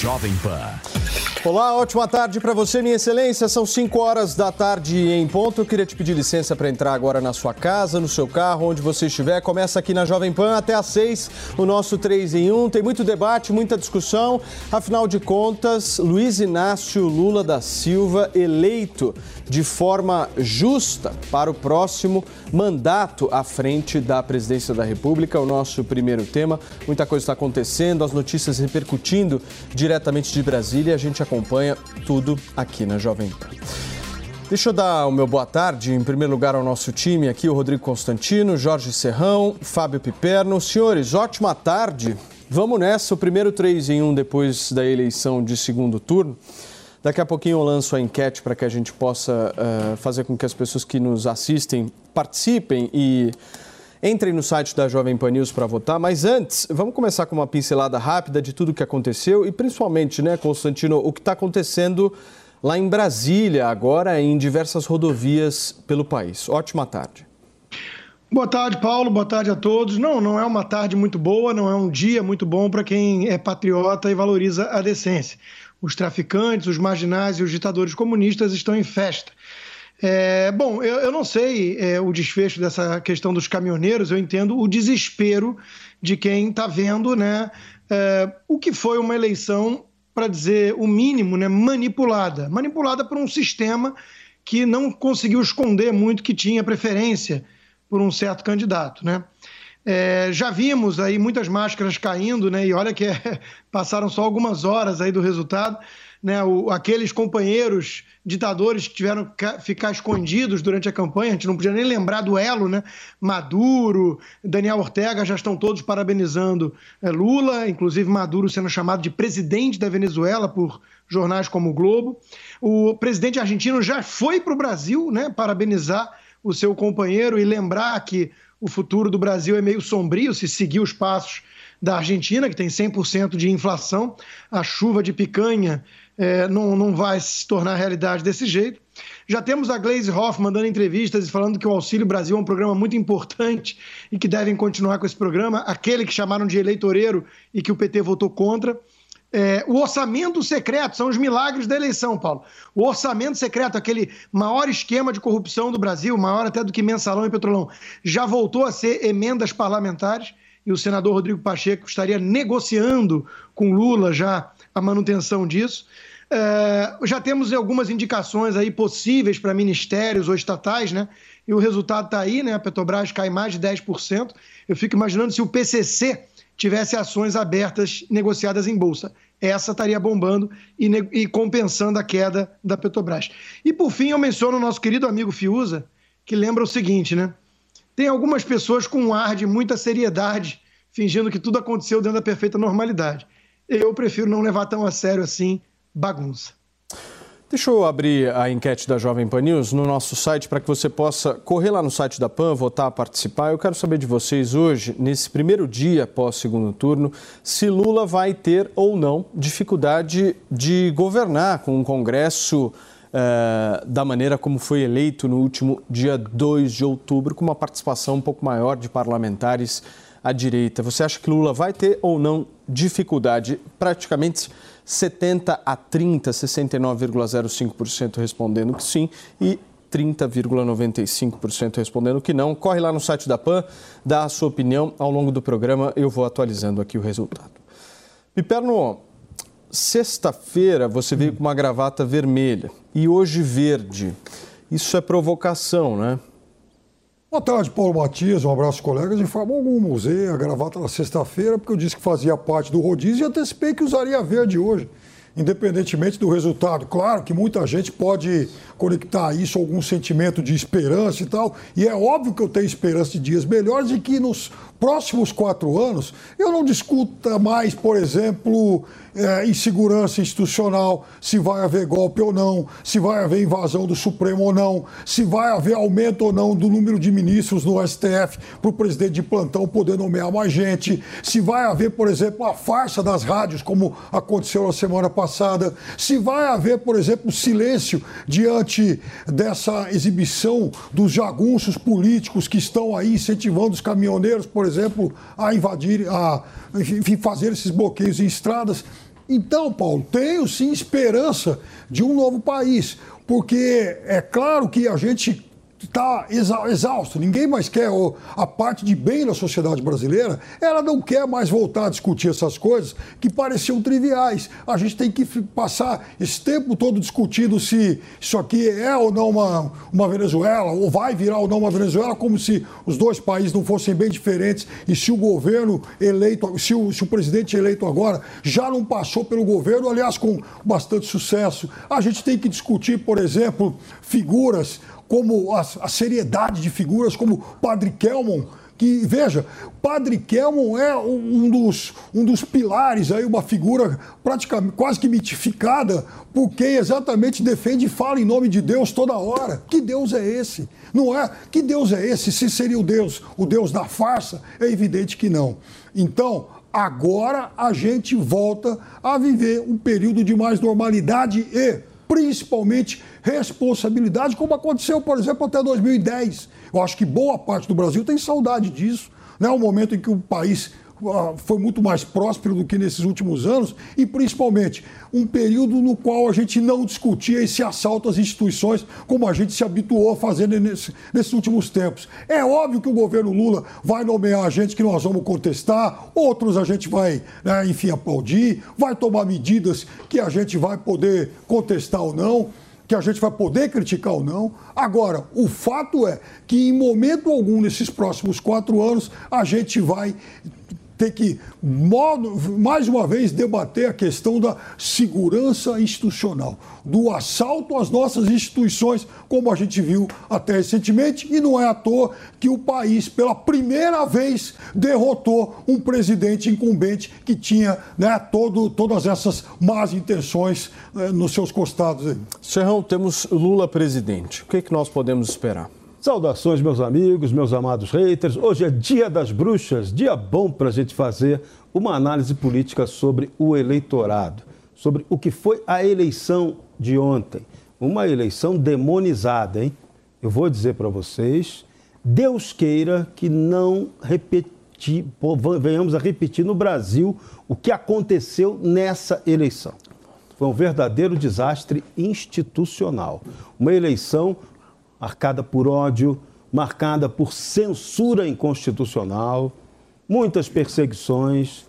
Jovem Pan. Olá, ótima tarde para você, minha excelência. São 5 horas da tarde em ponto. Eu queria te pedir licença para entrar agora na sua casa, no seu carro, onde você estiver. Começa aqui na Jovem Pan até às 6, o nosso 3 em 1. Tem muito debate, muita discussão. Afinal de contas, Luiz Inácio Lula da Silva eleito de forma justa para o próximo mandato à frente da presidência da República. O nosso primeiro tema. Muita coisa está acontecendo, as notícias repercutindo diretamente de Brasília. Gente acompanha tudo aqui na Jovem Pan. Deixa eu dar o meu boa tarde, em primeiro lugar, ao nosso time aqui, o Rodrigo Constantino, Jorge Serrão, Fábio Piperno. Senhores, ótima tarde. Vamos nessa, o primeiro 3 em 1 depois da eleição de segundo turno. Daqui a pouquinho eu lanço a enquete para que a gente possa uh, fazer com que as pessoas que nos assistem participem e entrem no site da Jovem Pan News para votar. Mas antes, vamos começar com uma pincelada rápida de tudo o que aconteceu e principalmente, né, Constantino, o que está acontecendo lá em Brasília, agora em diversas rodovias pelo país. Ótima tarde. Boa tarde, Paulo. Boa tarde a todos. Não, não é uma tarde muito boa, não é um dia muito bom para quem é patriota e valoriza a decência os traficantes, os marginais e os ditadores comunistas estão em festa. É, bom, eu, eu, não sei é, o desfecho dessa questão dos caminhoneiros, eu entendo o desespero de quem está vendo né, é, o que foi uma eleição, para dizer o mínimo, né, manipulada manipulada por um sistema que não conseguiu esconder muito que tinha preferência por um certo candidato. Né? É, já vimos aí muitas máscaras caindo, né? E olha que é, passaram só algumas horas aí do resultado. Né, o, aqueles companheiros ditadores que tiveram que ficar escondidos durante a campanha, a gente não podia nem lembrar do elo, né? Maduro, Daniel Ortega já estão todos parabenizando é, Lula, inclusive Maduro sendo chamado de presidente da Venezuela por jornais como o Globo. O presidente argentino já foi para o Brasil, né? Parabenizar o seu companheiro e lembrar que o futuro do Brasil é meio sombrio se seguir os passos da Argentina, que tem 100% de inflação. A chuva de picanha é, não, não vai se tornar realidade desse jeito. Já temos a Glaze Hoffman dando entrevistas e falando que o Auxílio Brasil é um programa muito importante e que devem continuar com esse programa, aquele que chamaram de eleitoreiro e que o PT votou contra. É, o orçamento secreto são os milagres da eleição, Paulo. O orçamento secreto, aquele maior esquema de corrupção do Brasil, maior até do que mensalão e petrolão, já voltou a ser emendas parlamentares e o senador Rodrigo Pacheco estaria negociando com Lula já a manutenção disso. É, já temos algumas indicações aí possíveis para ministérios ou estatais, né? E o resultado está aí, né? A Petrobras cai mais de 10%. Eu fico imaginando se o PCC tivesse ações abertas negociadas em bolsa. Essa estaria bombando e, e, compensando a queda da Petrobras. E por fim, eu menciono o nosso querido amigo Fiuza, que lembra o seguinte, né? Tem algumas pessoas com um ar de muita seriedade, fingindo que tudo aconteceu dentro da perfeita normalidade. Eu prefiro não levar tão a sério assim bagunça. Deixa eu abrir a enquete da Jovem Pan News no nosso site para que você possa correr lá no site da PAN, votar, participar. Eu quero saber de vocês hoje, nesse primeiro dia após segundo turno, se Lula vai ter ou não dificuldade de governar com um Congresso eh, da maneira como foi eleito no último dia 2 de outubro, com uma participação um pouco maior de parlamentares à direita. Você acha que Lula vai ter ou não dificuldade? Praticamente 70 a 30, 69,05% respondendo que sim e 30,95% respondendo que não. Corre lá no site da PAN, dá a sua opinião. Ao longo do programa eu vou atualizando aqui o resultado. Piperno, sexta-feira você veio com uma gravata vermelha e hoje verde. Isso é provocação, né? Boa tarde, Paulo Matias. Um abraço, colegas. Informou algum usei a gravata na sexta-feira porque eu disse que fazia parte do rodízio e antecipei que usaria verde hoje. independentemente do resultado. Claro que muita gente pode conectar isso a algum sentimento de esperança e tal, e é óbvio que eu tenho esperança de dias melhores e que nos próximos quatro anos eu não discuta mais, por exemplo, é, insegurança institucional, se vai haver golpe ou não, se vai haver invasão do Supremo ou não, se vai haver aumento ou não do número de ministros no STF para o presidente de plantão poder nomear mais gente, se vai haver, por exemplo, a farsa das rádios, como aconteceu na semana passada, se vai haver, por exemplo, silêncio diante dessa exibição dos jagunços políticos que estão aí incentivando os caminhoneiros, por exemplo, a invadir, a enfim, fazer esses bloqueios em estradas. Então, Paulo, tenho sim esperança de um novo país, porque é claro que a gente está exausto, ninguém mais quer a parte de bem da sociedade brasileira, ela não quer mais voltar a discutir essas coisas que pareciam triviais. A gente tem que passar esse tempo todo discutindo se isso aqui é ou não uma, uma Venezuela, ou vai virar ou não uma Venezuela, como se os dois países não fossem bem diferentes e se o governo eleito, se o, se o presidente eleito agora já não passou pelo governo, aliás, com bastante sucesso. A gente tem que discutir, por exemplo, figuras como a, a seriedade de figuras como Padre Kelmon, que, veja, Padre Kelmon é um dos, um dos pilares, aí, uma figura praticamente quase que mitificada por quem exatamente defende e fala em nome de Deus toda hora. Que Deus é esse? Não é? Que Deus é esse? Se seria o Deus, o Deus da farsa? É evidente que não. Então, agora a gente volta a viver um período de mais normalidade e principalmente responsabilidade, como aconteceu, por exemplo, até 2010. Eu acho que boa parte do Brasil tem saudade disso. Né? O momento em que o país ah, foi muito mais próspero do que nesses últimos anos e, principalmente, um período no qual a gente não discutia esse assalto às instituições como a gente se habituou a fazer nesse, nesses últimos tempos. É óbvio que o governo Lula vai nomear agentes que nós vamos contestar, outros a gente vai, né, enfim, aplaudir, vai tomar medidas que a gente vai poder contestar ou não que a gente vai poder criticar ou não. Agora, o fato é que em momento algum nesses próximos quatro anos a gente vai ter que, mais uma vez, debater a questão da segurança institucional, do assalto às nossas instituições, como a gente viu até recentemente, e não é à toa que o país, pela primeira vez, derrotou um presidente incumbente que tinha né, todo, todas essas más intenções né, nos seus costados. Serrão, temos Lula presidente. O que, é que nós podemos esperar? Saudações, meus amigos, meus amados haters. Hoje é dia das bruxas, dia bom para a gente fazer uma análise política sobre o eleitorado, sobre o que foi a eleição de ontem. Uma eleição demonizada, hein? Eu vou dizer para vocês, Deus queira que não repetir, venhamos a repetir no Brasil o que aconteceu nessa eleição. Foi um verdadeiro desastre institucional. Uma eleição marcada por ódio, marcada por censura inconstitucional, muitas perseguições.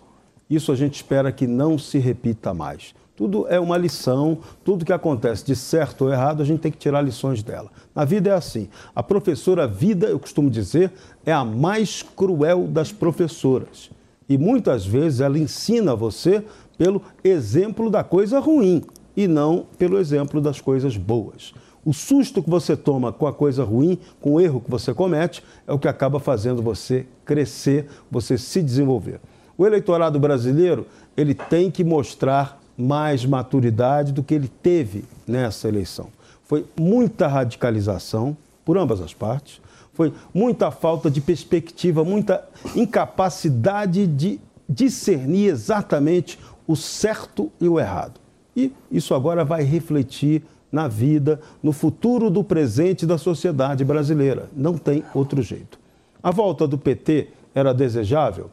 Isso a gente espera que não se repita mais. Tudo é uma lição, tudo que acontece de certo ou errado, a gente tem que tirar lições dela. Na vida é assim. A professora vida, eu costumo dizer, é a mais cruel das professoras. E muitas vezes ela ensina você pelo exemplo da coisa ruim e não pelo exemplo das coisas boas. O susto que você toma com a coisa ruim, com o erro que você comete, é o que acaba fazendo você crescer, você se desenvolver. O eleitorado brasileiro, ele tem que mostrar mais maturidade do que ele teve nessa eleição. Foi muita radicalização por ambas as partes, foi muita falta de perspectiva, muita incapacidade de discernir exatamente o certo e o errado. E isso agora vai refletir na vida, no futuro do presente da sociedade brasileira. Não tem outro jeito. A volta do PT era desejável?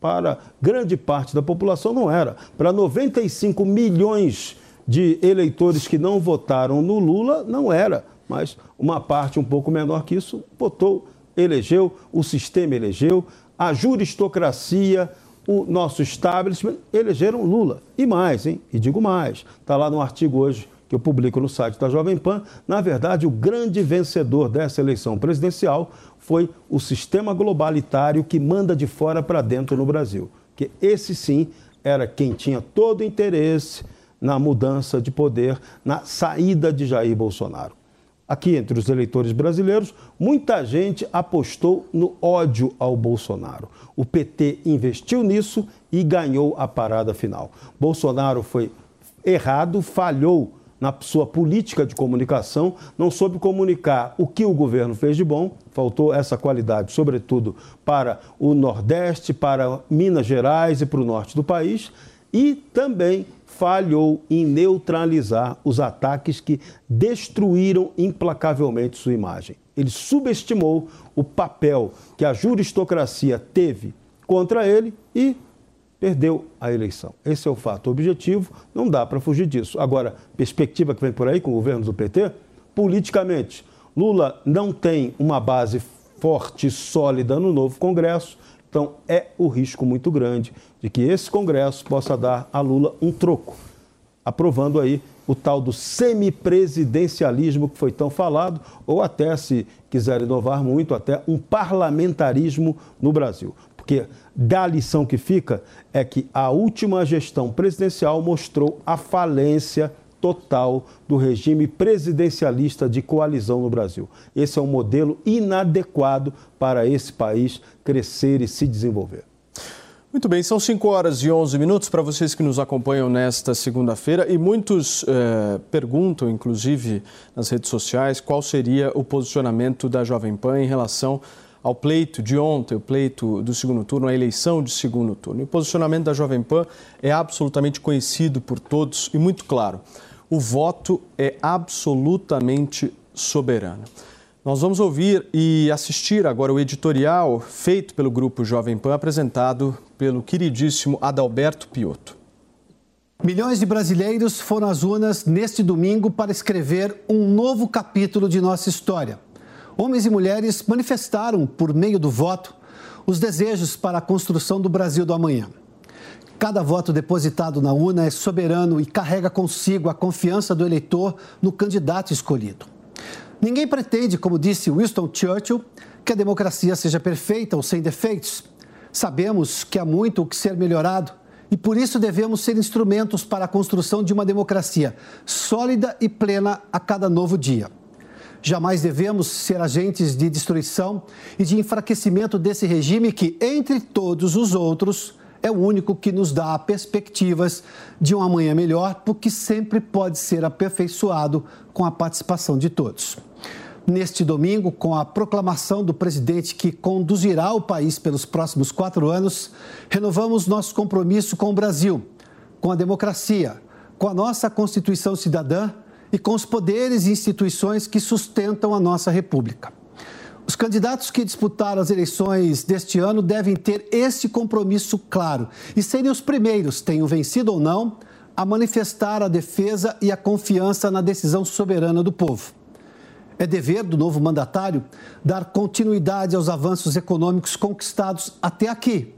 Para grande parte da população não era. Para 95 milhões de eleitores que não votaram no Lula, não era. Mas uma parte um pouco menor que isso votou, elegeu, o sistema elegeu, a juristocracia, o nosso establishment elegeram Lula. E mais, hein? E digo mais, está lá no artigo hoje que eu publico no site da Jovem Pan, na verdade, o grande vencedor dessa eleição presidencial foi o sistema globalitário que manda de fora para dentro no Brasil. Que esse sim era quem tinha todo interesse na mudança de poder, na saída de Jair Bolsonaro. Aqui entre os eleitores brasileiros, muita gente apostou no ódio ao Bolsonaro. O PT investiu nisso e ganhou a parada final. Bolsonaro foi errado, falhou na sua política de comunicação, não soube comunicar o que o governo fez de bom, faltou essa qualidade, sobretudo para o Nordeste, para Minas Gerais e para o norte do país, e também falhou em neutralizar os ataques que destruíram implacavelmente sua imagem. Ele subestimou o papel que a juristocracia teve contra ele e perdeu a eleição. Esse é o fato objetivo, não dá para fugir disso. Agora, perspectiva que vem por aí com o governo do PT, politicamente, Lula não tem uma base forte e sólida no novo Congresso, então é o risco muito grande de que esse Congresso possa dar a Lula um troco, aprovando aí o tal do semipresidencialismo que foi tão falado, ou até, se quiser inovar muito, até um parlamentarismo no Brasil. Porque da lição que fica é que a última gestão presidencial mostrou a falência total do regime presidencialista de coalizão no Brasil. Esse é um modelo inadequado para esse país crescer e se desenvolver. Muito bem, são 5 horas e 11 minutos para vocês que nos acompanham nesta segunda-feira e muitos eh, perguntam, inclusive nas redes sociais, qual seria o posicionamento da Jovem Pan em relação ao pleito de ontem, o pleito do segundo turno, a eleição de segundo turno. E o posicionamento da Jovem Pan é absolutamente conhecido por todos e muito claro. O voto é absolutamente soberano. Nós vamos ouvir e assistir agora o editorial feito pelo grupo Jovem Pan, apresentado pelo queridíssimo Adalberto Piotto. Milhões de brasileiros foram às urnas neste domingo para escrever um novo capítulo de nossa história homens e mulheres manifestaram, por meio do voto, os desejos para a construção do Brasil do amanhã. Cada voto depositado na urna é soberano e carrega consigo a confiança do eleitor no candidato escolhido. Ninguém pretende, como disse Winston Churchill, que a democracia seja perfeita ou sem defeitos. Sabemos que há muito o que ser melhorado e por isso devemos ser instrumentos para a construção de uma democracia sólida e plena a cada novo dia. Jamais devemos ser agentes de destruição e de enfraquecimento desse regime que, entre todos os outros, é o único que nos dá perspectivas de um amanhã melhor, porque sempre pode ser aperfeiçoado com a participação de todos. Neste domingo, com a proclamação do presidente que conduzirá o país pelos próximos quatro anos, renovamos nosso compromisso com o Brasil, com a democracia, com a nossa Constituição Cidadã e com os poderes e instituições que sustentam a nossa República. Os candidatos que disputaram as eleições deste ano devem ter esse compromisso claro e serem os primeiros, tenham vencido ou não, a manifestar a defesa e a confiança na decisão soberana do povo. É dever do novo mandatário dar continuidade aos avanços econômicos conquistados até aqui.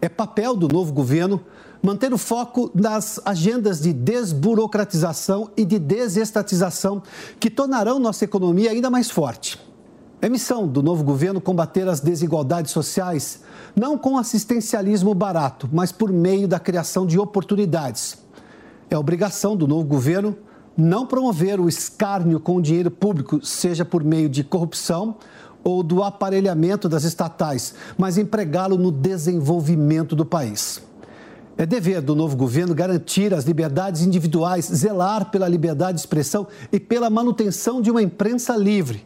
É papel do novo governo manter o foco nas agendas de desburocratização e de desestatização que tornarão nossa economia ainda mais forte. É missão do novo governo combater as desigualdades sociais, não com assistencialismo barato, mas por meio da criação de oportunidades. É obrigação do novo governo não promover o escárnio com o dinheiro público, seja por meio de corrupção ou do aparelhamento das estatais, mas empregá-lo no desenvolvimento do país. É dever do novo governo garantir as liberdades individuais, zelar pela liberdade de expressão e pela manutenção de uma imprensa livre.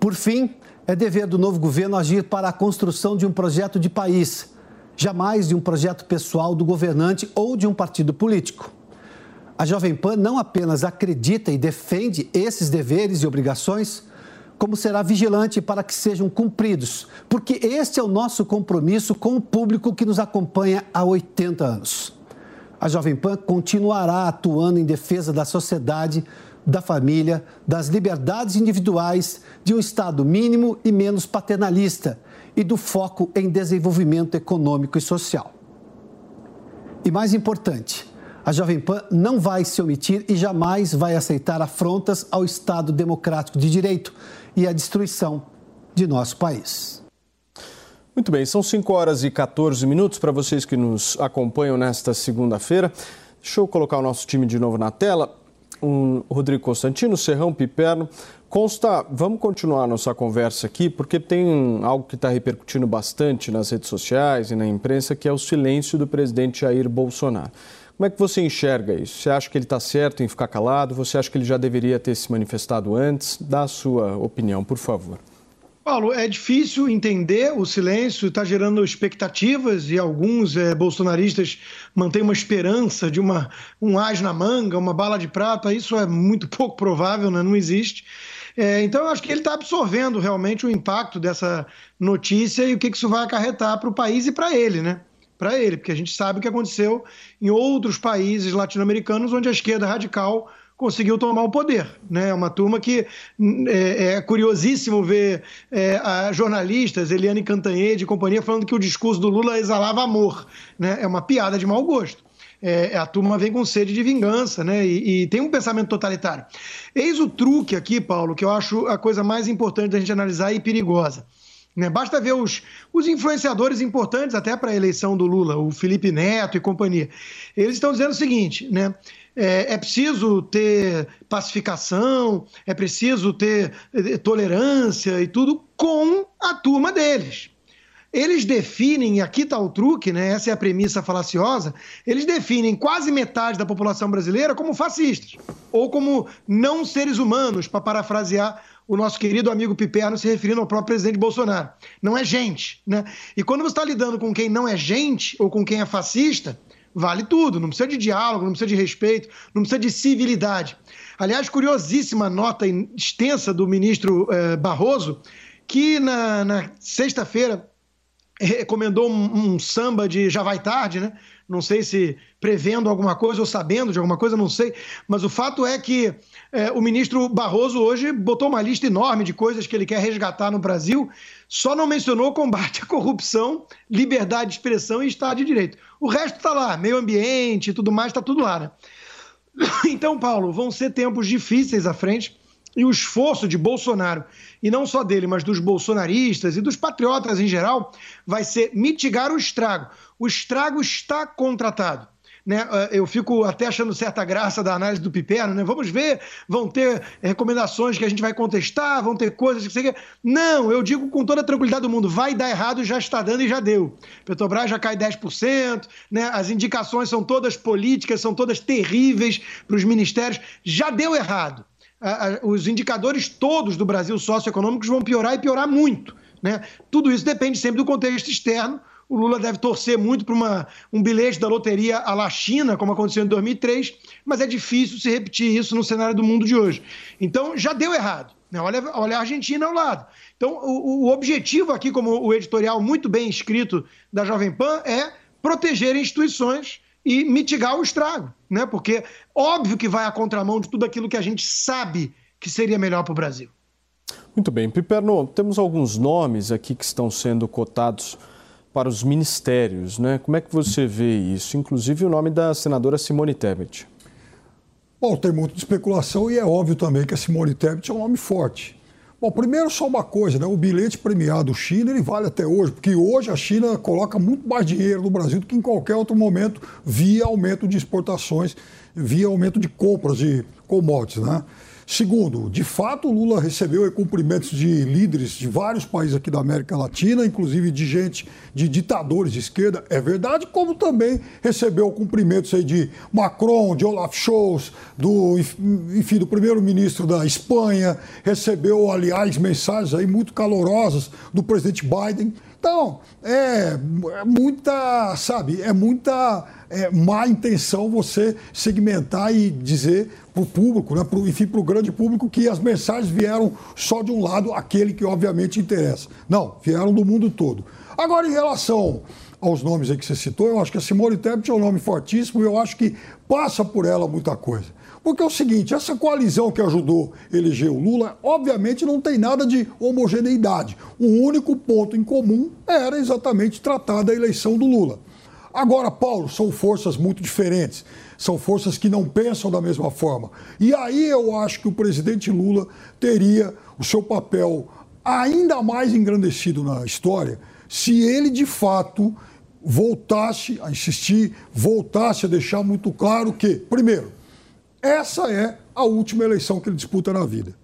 Por fim, é dever do novo governo agir para a construção de um projeto de país, jamais de um projeto pessoal do governante ou de um partido político. A Jovem Pan não apenas acredita e defende esses deveres e obrigações, como será vigilante para que sejam cumpridos, porque este é o nosso compromisso com o público que nos acompanha há 80 anos. A Jovem Pan continuará atuando em defesa da sociedade, da família, das liberdades individuais, de um Estado mínimo e menos paternalista e do foco em desenvolvimento econômico e social. E mais importante, a Jovem Pan não vai se omitir e jamais vai aceitar afrontas ao Estado democrático de direito e a destruição de nosso país. Muito bem, são 5 horas e 14 minutos para vocês que nos acompanham nesta segunda-feira. Deixa eu colocar o nosso time de novo na tela. Um, Rodrigo Constantino, Serrão, Piperno. Consta, vamos continuar nossa conversa aqui, porque tem algo que está repercutindo bastante nas redes sociais e na imprensa, que é o silêncio do presidente Jair Bolsonaro. Como é que você enxerga isso? Você acha que ele está certo em ficar calado? Você acha que ele já deveria ter se manifestado antes? Dá a sua opinião, por favor. Paulo, é difícil entender o silêncio, está gerando expectativas e alguns é, bolsonaristas mantêm uma esperança de uma, um as na manga, uma bala de prata. Isso é muito pouco provável, né? não existe. É, então, eu acho que ele está absorvendo realmente o impacto dessa notícia e o que, que isso vai acarretar para o país e para ele, né? Para ele, porque a gente sabe o que aconteceu em outros países latino-americanos onde a esquerda radical conseguiu tomar o poder. Né? É uma turma que é, é curiosíssimo ver é, jornalistas, Eliane Cantanhede e companhia, falando que o discurso do Lula exalava amor. Né? É uma piada de mau gosto é, a turma vem com sede de vingança, né? E, e, tem um pensamento totalitário. Eis o truque aqui, Paulo, que eu acho a coisa mais importante da gente analisar e perigosa. Né? Basta ver os, os influenciadores importantes até para a eleição do Lula, o Felipe Neto e companhia. Eles estão dizendo o seguinte, né? É, é, preciso ter pacificação, é preciso ter é, tolerância e tudo com a turma deles. Eles definem, e aqui está o truque, né? essa é a premissa falaciosa, eles definem quase metade da população brasileira como fascistas, ou como não seres humanos, para parafrasear o nosso querido amigo Piperno se referindo ao próprio presidente Bolsonaro. Não é gente. Né? E quando você está lidando com quem não é gente, ou com quem é fascista, vale tudo. Não precisa de diálogo, não precisa de respeito, não precisa de civilidade. Aliás, curiosíssima nota extensa do ministro eh, Barroso, que na, na sexta-feira recomendou um, um, samba de Já Vai Tarde, né? Não sei se prevendo alguma coisa ou sabendo de alguma coisa, não sei. Mas o fato é que é, o ministro Barroso hoje botou uma lista enorme de coisas que ele quer resgatar no Brasil, só não mencionou combate à corrupção, liberdade de expressão e Estado de Direito. O resto está lá, meio ambiente e tudo mais, está tudo lá, né? Então, Paulo, vão ser tempos difíceis à frente e o esforço de Bolsonaro, e não só dele, mas dos bolsonaristas e dos patriotas em geral, vai ser mitigar o estrago. O estrago está contratado. Né? Ah, eu fico até achando certa graça da análise do Piperno, né? Vamos ver, vão ter recomendações que a gente vai contestar, vão ter coisas que você Não, eu digo com toda a tranquilidade do mundo, vai dar errado, já está dando e já deu. Petrobras já cai 10%, né? As indicações são todas políticas, são todas terríveis para os ministérios, já deu errado os indicadores todos do Brasil socioeconômicos vão piorar e piorar muito. Né? Tudo isso depende sempre do contexto externo. O Lula deve torcer muito para um bilhete da loteria à la China, como aconteceu em 2003, mas é difícil se repetir isso no cenário do mundo de hoje. Então, já deu errado. Né? Olha, olha a Argentina ao lado. Então, o, o objetivo aqui, como o editorial muito bem escrito da Jovem Pan, é proteger instituições e mitigar o estrago, né? Porque óbvio que vai à contramão de tudo aquilo que a gente sabe que seria melhor para o Brasil. Muito bem, Piperno, temos alguns nomes aqui que estão sendo cotados para os ministérios, né? Como é que você vê isso? Inclusive o nome da senadora Simone Tebet. Bom, tem muita especulação e é óbvio também que a Simone Tebet é um nome forte. Bom, primeiro só uma coisa, né? O bilhete premiado China ele vale até hoje, porque hoje a China coloca muito mais dinheiro no Brasil do que em qualquer outro momento via aumento de exportações, via aumento de compras de commodities, né? Segundo, de fato, Lula recebeu cumprimentos de líderes de vários países aqui da América Latina, inclusive de gente, de ditadores de esquerda, é verdade, como também recebeu cumprimentos aí de Macron, de Olaf Scholz, do, enfim, do primeiro-ministro da Espanha, recebeu, aliás, mensagens aí muito calorosas do presidente Biden. Então, é, é muita, sabe, é muita é, má intenção você segmentar e dizer para o público, né, pro, enfim, para o grande público, que as mensagens vieram só de um lado, aquele que obviamente interessa. Não, vieram do mundo todo. Agora, em relação aos nomes aí que você citou, eu acho que a Simone Tebet é um nome fortíssimo e eu acho que passa por ela muita coisa. Porque é o seguinte, essa coalizão que ajudou eleger o Lula, obviamente não tem nada de homogeneidade. O único ponto em comum era exatamente tratar da eleição do Lula. Agora, Paulo, são forças muito diferentes, são forças que não pensam da mesma forma. E aí eu acho que o presidente Lula teria o seu papel ainda mais engrandecido na história se ele de fato voltasse a insistir, voltasse a deixar muito claro que, primeiro, essa é a última eleição que ele disputa na vida.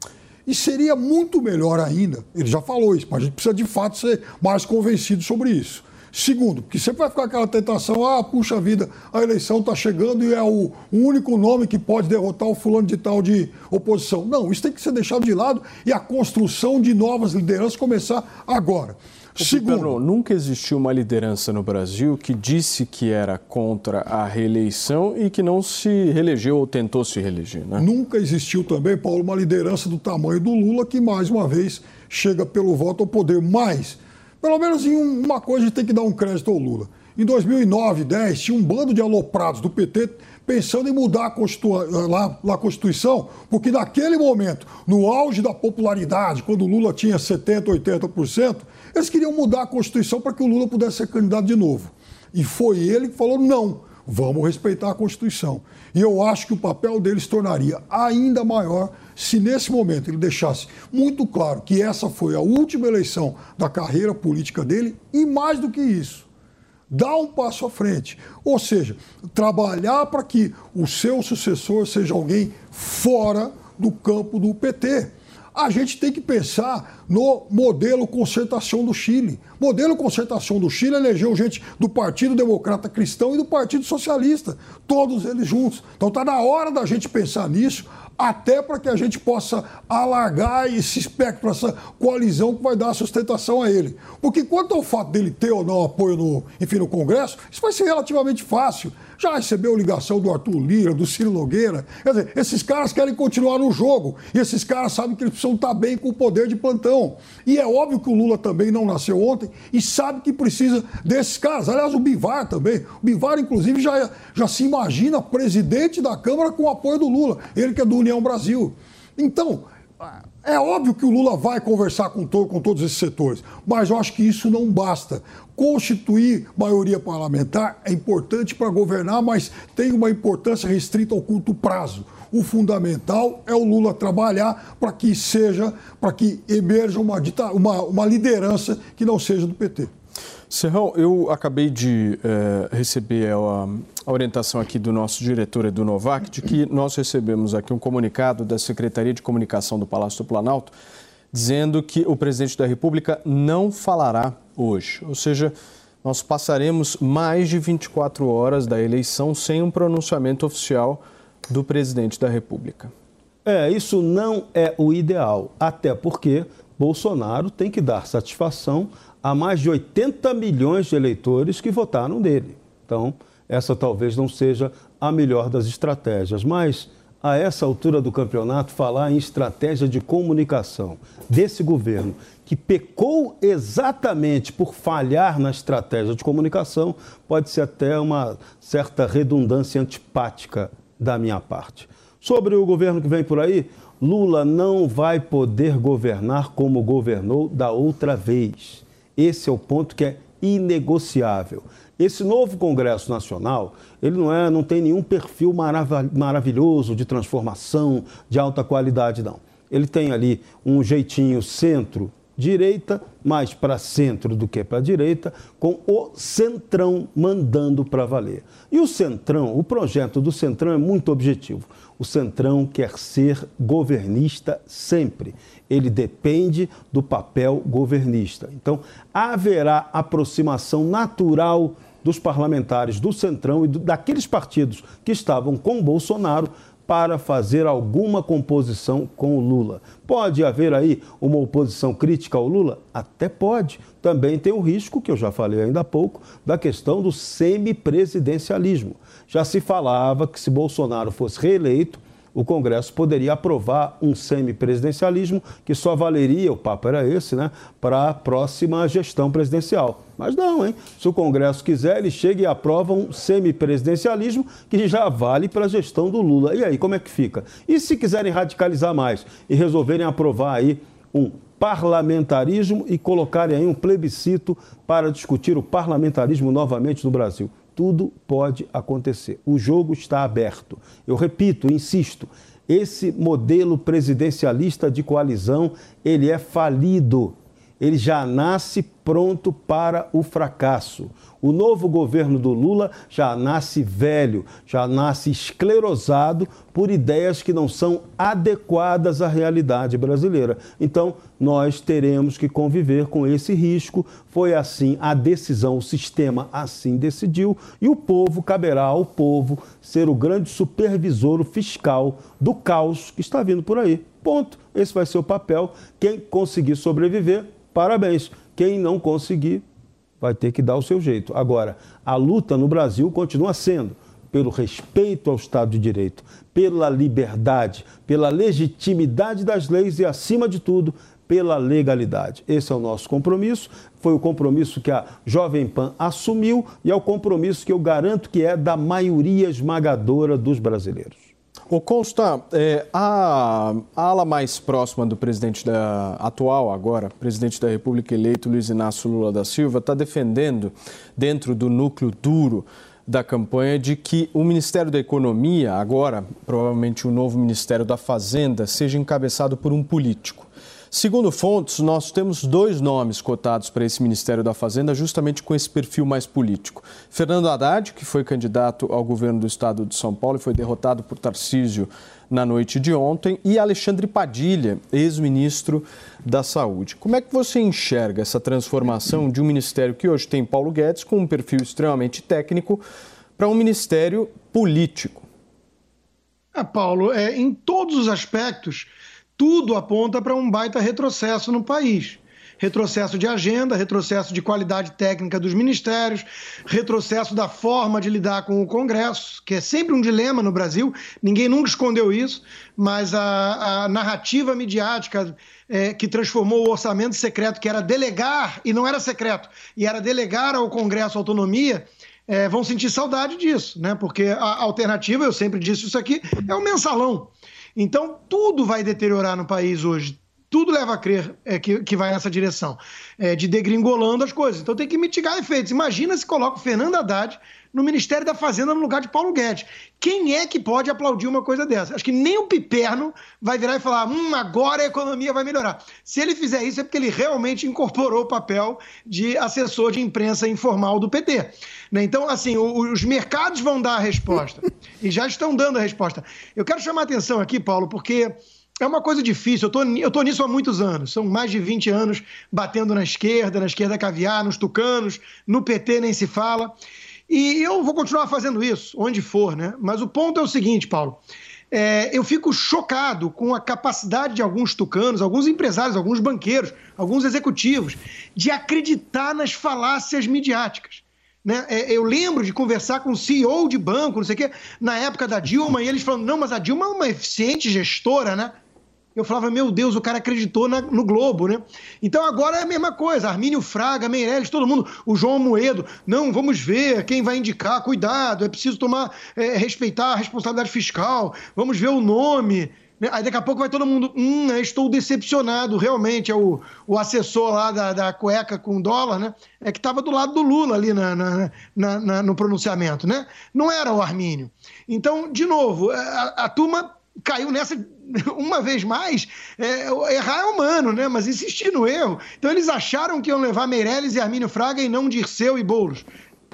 E seria muito melhor ainda, ele já falou isso, mas a gente precisa de fato ser mais convencido sobre isso. Segundo, porque sempre vai ficar aquela tentação, ah, puxa vida, a eleição está chegando e é o único nome que pode derrotar o fulano de tal de oposição. Não, isso tem que ser deixado de lado e a construção de novas lideranças começar agora. Segundo, Pedro, nunca existiu uma liderança no Brasil que disse que era contra a reeleição e que não se reelegeu ou tentou se reeleger, né? Nunca existiu também, Paulo, uma liderança do tamanho do Lula que, mais uma vez, chega pelo voto ao poder. Mas, pelo menos em uma coisa tem que dar um crédito ao Lula. Em 2009, 10, tinha um bando de aloprados do PT pensando em mudar a, Constitu... lá, a Constituição, porque naquele momento, no auge da popularidade, quando o Lula tinha 70%, 80%, eles queriam mudar a Constituição para que o Lula pudesse ser candidato de novo. E foi ele que falou: não, vamos respeitar a Constituição. E eu acho que o papel dele se tornaria ainda maior se nesse momento ele deixasse muito claro que essa foi a última eleição da carreira política dele e mais do que isso, dar um passo à frente. Ou seja, trabalhar para que o seu sucessor seja alguém fora do campo do PT a gente tem que pensar no modelo concertação do Chile. Modelo concertação do Chile elegeu gente do Partido Democrata Cristão e do Partido Socialista, todos eles juntos. Então está na hora da gente pensar nisso, até para que a gente possa alargar esse espectro, essa coalizão que vai dar sustentação a ele. Porque quanto ao fato dele ter ou não apoio no, enfim, no Congresso, isso vai ser relativamente fácil já recebeu ligação do Arthur Lira, do Ciro Nogueira. Quer dizer, esses caras querem continuar no jogo. E esses caras sabem que eles precisam estar bem com o poder de plantão. E é óbvio que o Lula também não nasceu ontem e sabe que precisa desses caras. Aliás, o Bivar também. O Bivar, inclusive, já, já se imagina presidente da Câmara com o apoio do Lula. Ele que é do União Brasil. Então, é óbvio que o Lula vai conversar com, to com todos esses setores, mas eu acho que isso não basta. Constituir maioria parlamentar é importante para governar, mas tem uma importância restrita ao curto prazo. O fundamental é o Lula trabalhar para que seja, para que emerja uma, uma, uma liderança que não seja do PT. Serrão, eu acabei de eh, receber a, a, orientação aqui do nosso diretor Edu Novak de que nós recebemos aqui um comunicado da Secretaria de Comunicação do Palácio do Planalto dizendo que o presidente da República não falará hoje. Ou seja, nós passaremos mais de 24 horas da eleição sem um pronunciamento oficial do presidente da República. É, isso não é o ideal, até porque Bolsonaro tem que dar satisfação a mais de 80 milhões de eleitores que votaram nele. Então, essa talvez não seja a melhor das estratégias, mas a essa altura do campeonato, falar em estratégia de comunicação desse governo, que pecou exatamente por falhar na estratégia de comunicação, pode ser até uma certa redundância antipática da minha parte. Sobre o governo que vem por aí, Lula não vai poder governar como governou da outra vez. Esse é o ponto que é inegociável. Esse novo Congresso Nacional, ele não, é, não tem nenhum perfil marav maravilhoso de transformação, de alta qualidade, não. Ele tem ali um jeitinho centro-direita, mais para centro do que para direita, com o centrão mandando para valer. E o centrão, o projeto do centrão é muito objetivo. O centrão quer ser governista sempre ele depende do papel governista. Então, haverá aproximação natural dos parlamentares do Centrão e do, daqueles partidos que estavam com Bolsonaro para fazer alguma composição com o Lula. Pode haver aí uma oposição crítica ao Lula? Até pode. Também tem o risco, que eu já falei ainda há pouco, da questão do semipresidencialismo. Já se falava que se Bolsonaro fosse reeleito, o Congresso poderia aprovar um semipresidencialismo que só valeria, o papo era esse, né, para a próxima gestão presidencial. Mas não, hein? Se o Congresso quiser, ele chega e aprova um semipresidencialismo que já vale para a gestão do Lula. E aí, como é que fica? E se quiserem radicalizar mais e resolverem aprovar aí um parlamentarismo e colocarem aí um plebiscito para discutir o parlamentarismo novamente no Brasil? Tudo pode acontecer. O jogo está aberto. Eu repito, insisto, esse modelo presidencialista de coalizão, ele é falido. Ele já nasce pronto para o fracasso. O novo governo do Lula já nasce velho, já nasce esclerosado por ideias que não são adequadas à realidade brasileira. Então, nós teremos que conviver com esse risco. Foi assim a decisão, o sistema assim decidiu, e o povo caberá ao povo ser o grande supervisor fiscal do caos que está vindo por aí. Ponto. Esse vai ser o papel. Quem conseguir sobreviver, parabéns. Quem não conseguir, vai ter que dar o seu jeito. Agora, a luta no Brasil continua sendo pelo respeito ao Estado de Direito, pela liberdade, pela legitimidade das leis e, acima de tudo, pela legalidade. Esse é o nosso compromisso. Foi o compromisso que a Jovem Pan assumiu e é o compromisso que eu garanto que é da maioria esmagadora dos brasileiros. O Consta, é, a, a, ala mais próxima do presidente da, atual, agora, presidente da República eleito, Luiz Inácio Lula da Silva, está defendendo, dentro do núcleo duro da campanha, de que o Ministério da Economia, agora provavelmente o novo Ministério da Fazenda, seja encabeçado por um político. Segundo fontes, nós temos dois nomes cotados para esse Ministério da Fazenda, justamente com esse perfil mais político. Fernando Haddad, que foi candidato ao governo do estado de São Paulo e foi derrotado por Tarcísio na noite de ontem, e Alexandre Padilha, ex-ministro da Saúde. Como é que você enxerga essa transformação de um ministério que hoje tem Paulo Guedes, com um perfil extremamente técnico, para um ministério político? É, Paulo, é, em todos os aspectos tudo aponta para um baita retrocesso no país. Retrocesso de agenda, retrocesso de qualidade técnica dos ministérios, retrocesso da forma de lidar com o Congresso, que é sempre um dilema no Brasil, ninguém nunca escondeu isso, mas a, a narrativa midiática é, que transformou o orçamento secreto, que era delegar, e não era secreto, e era delegar ao Congresso autonomia, é, vão sentir saudade disso, né? Porque a alternativa, eu sempre disse isso aqui, é o mensalão. Então, tudo vai deteriorar no país hoje. Tudo leva a crer é, que, que vai nessa direção, é, de degringolando as coisas. Então tem que mitigar efeitos. Imagina se coloca o Fernando Haddad no Ministério da Fazenda no lugar de Paulo Guedes. Quem é que pode aplaudir uma coisa dessa? Acho que nem o Piperno vai virar e falar: hum, agora a economia vai melhorar. Se ele fizer isso, é porque ele realmente incorporou o papel de assessor de imprensa informal do PT. Né? Então, assim, os mercados vão dar a resposta. e já estão dando a resposta. Eu quero chamar a atenção aqui, Paulo, porque é uma coisa difícil. Eu tô, eu tô nisso há muitos anos. São mais de 20 anos batendo na esquerda, na esquerda caviar, nos tucanos, no PT nem se fala. E eu vou continuar fazendo isso, onde for, né? Mas o ponto é o seguinte, Paulo. É, eu fico chocado com a capacidade de alguns tucanos, alguns empresários, alguns banqueiros, alguns executivos, de acreditar nas falácias midiáticas. Né? É, eu lembro de conversar com o CEO de banco, não sei o quê, na época da Dilma, e eles falando: não, mas a Dilma é uma eficiente gestora, né? Eu falava, meu Deus, o cara acreditou na, no Globo, né? Então agora é a mesma coisa. Armínio Fraga, Meirelles, todo mundo, o João Moedo. Não, vamos ver quem vai indicar, cuidado, é preciso tomar, é, respeitar a responsabilidade fiscal, vamos ver o nome. Né? Aí daqui a pouco vai todo mundo, hum, estou decepcionado, realmente. É o, o assessor lá da, da cueca com dólar, né? É que estava do lado do Lula ali na, na, na, na, no pronunciamento, né? Não era o Armínio. Então, de novo, a, a turma caiu nessa uma vez mais. É, errar é humano, né? Mas insistir no erro. Então eles acharam que iam levar Meirelles e Armínio Fraga e não Dirceu e Boulos.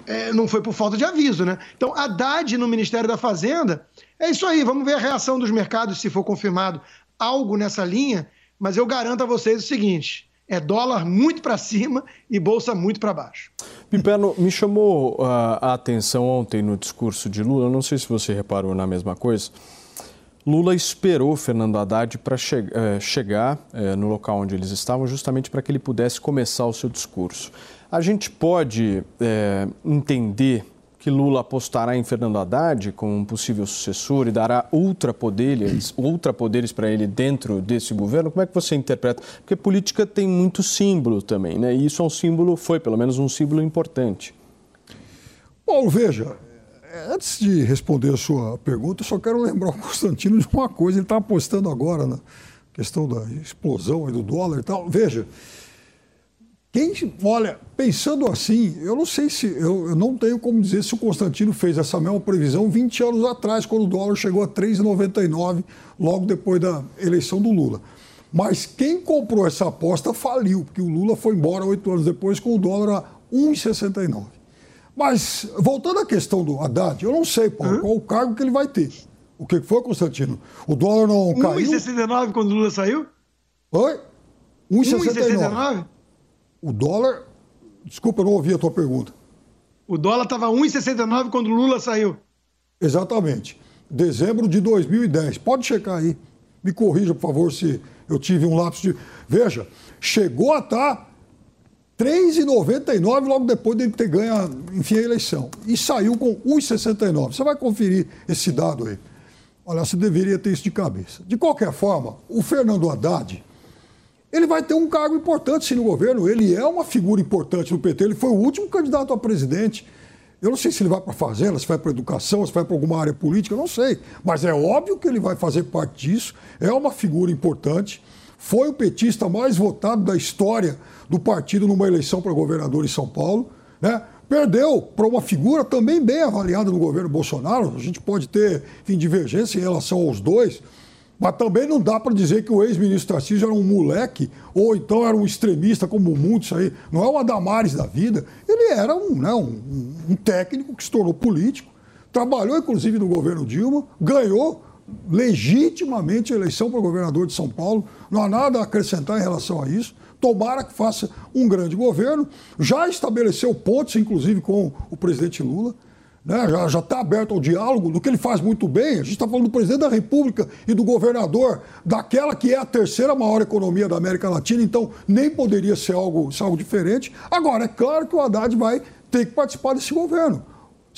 É, não foi por falta de aviso, né? Então, Haddad no Ministério da Fazenda, é isso aí. Vamos ver a reação dos mercados se for confirmado algo nessa linha. Mas eu garanto a vocês o seguinte: é dólar muito para cima e bolsa muito para baixo. Piperno, me chamou uh, a atenção ontem no discurso de Lula, não sei se você reparou na mesma coisa Lula esperou Fernando Haddad para che eh, chegar eh, no local onde eles estavam, justamente para que ele pudesse começar o seu discurso. A gente pode eh, entender que Lula apostará em Fernando Haddad como um possível sucessor e dará ultrapoderes, ultrapoderes para ele dentro desse governo? Como é que você interpreta? Porque política tem muito símbolo também, né? E isso é um símbolo, foi pelo menos um símbolo importante. Paulo, veja, antes de responder a sua pergunta, eu só quero lembrar o Constantino de uma coisa. Ele está apostando agora na questão da explosão do dólar e tal. Veja, quem, olha, pensando assim, eu não sei se, eu, eu, não tenho como dizer se o Constantino fez essa mesma previsão 20 anos atrás, quando o dólar chegou a 3,99, logo depois da eleição do Lula. Mas quem comprou essa aposta faliu, porque o Lula foi embora oito anos depois com o dólar a 1,69. Mas, voltando à questão do Haddad, eu não sei, Paulo, hum? qual o cargo que ele vai ter. O que foi, Constantino? O dólar não caiu? 1,69 quando o Lula saiu? Oi? 1,69. O dólar. Desculpa, eu não ouvi a tua pergunta. O dólar estava 1,69 quando o Lula saiu. Exatamente. Dezembro de 2010. Pode checar aí. Me corrija, por favor, se eu tive um lapso de. Veja, chegou a estar tá 3,99 logo depois dele ter ganho, enfim, a eleição. E saiu com 1,69. Você vai conferir esse dado aí. Olha, você deveria ter isso de cabeça. De qualquer forma, o Fernando Haddad, ele vai ter um cargo importante sim no governo. Ele é uma figura importante no PT. Ele foi o último candidato a presidente. Eu não sei se ele vai para a fazenda, se vai para a educação, se vai para alguma área política, eu não sei. Mas é óbvio que ele vai fazer parte disso. É uma figura importante. Foi o petista mais votado da história do partido numa eleição para governador em São Paulo. Né? Perdeu para uma figura também bem avaliada no governo Bolsonaro. A gente pode ter enfim, divergência em relação aos dois, mas também não dá para dizer que o ex-ministro Tarcísio era um moleque ou então era um extremista, como muitos aí. Não é o Adamares da vida. Ele era um, né, um, um técnico que se tornou político, trabalhou inclusive no governo Dilma, ganhou legitimamente a eleição para governador de São Paulo. Não há nada a acrescentar em relação a isso. Tomara que faça um grande governo. Já estabeleceu pontos, inclusive, com o presidente Lula. Né? Já está aberto ao diálogo, no que ele faz muito bem. A gente está falando do presidente da República e do governador daquela que é a terceira maior economia da América Latina, então nem poderia ser algo, ser algo diferente. Agora, é claro que o Haddad vai ter que participar desse governo.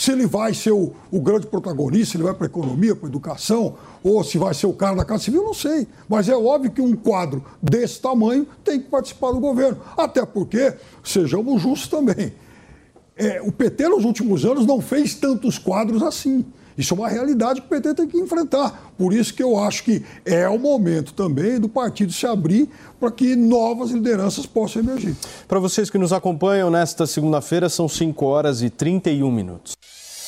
Se ele vai ser o, o grande protagonista, se ele vai para a economia, para a educação, ou se vai ser o cara da Casa Civil, não sei. Mas é óbvio que um quadro desse tamanho tem que participar do governo. Até porque, sejamos justos também, é, o PT nos últimos anos não fez tantos quadros assim. Isso é uma realidade que o PT tem que enfrentar. Por isso que eu acho que é o momento também do partido se abrir para que novas lideranças possam emergir. Para vocês que nos acompanham nesta segunda-feira, são 5 horas e 31 minutos.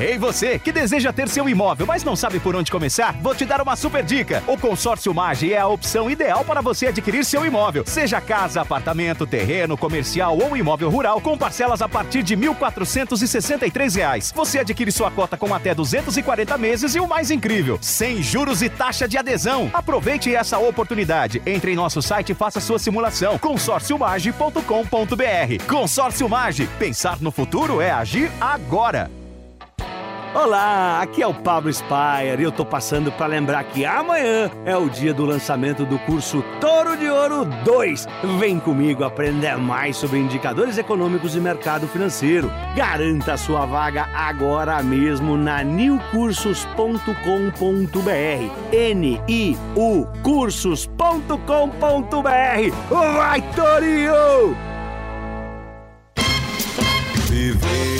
Ei você, que deseja ter seu imóvel, mas não sabe por onde começar? Vou te dar uma super dica. O Consórcio Mage é a opção ideal para você adquirir seu imóvel. Seja casa, apartamento, terreno, comercial ou imóvel rural, com parcelas a partir de 1.463 reais. Você adquire sua cota com até 240 meses e o mais incrível, sem juros e taxa de adesão. Aproveite essa oportunidade. Entre em nosso site e faça sua simulação. consórciomage.com.br. Consórcio Mage. Pensar no futuro é agir agora. Olá, aqui é o Pablo Spire e eu tô passando para lembrar que amanhã é o dia do lançamento do curso Toro de Ouro 2. Vem comigo aprender mais sobre indicadores econômicos e mercado financeiro. Garanta sua vaga agora mesmo na newcursos.com.br. N I U cursos.com.br. Vai Torinho! Viver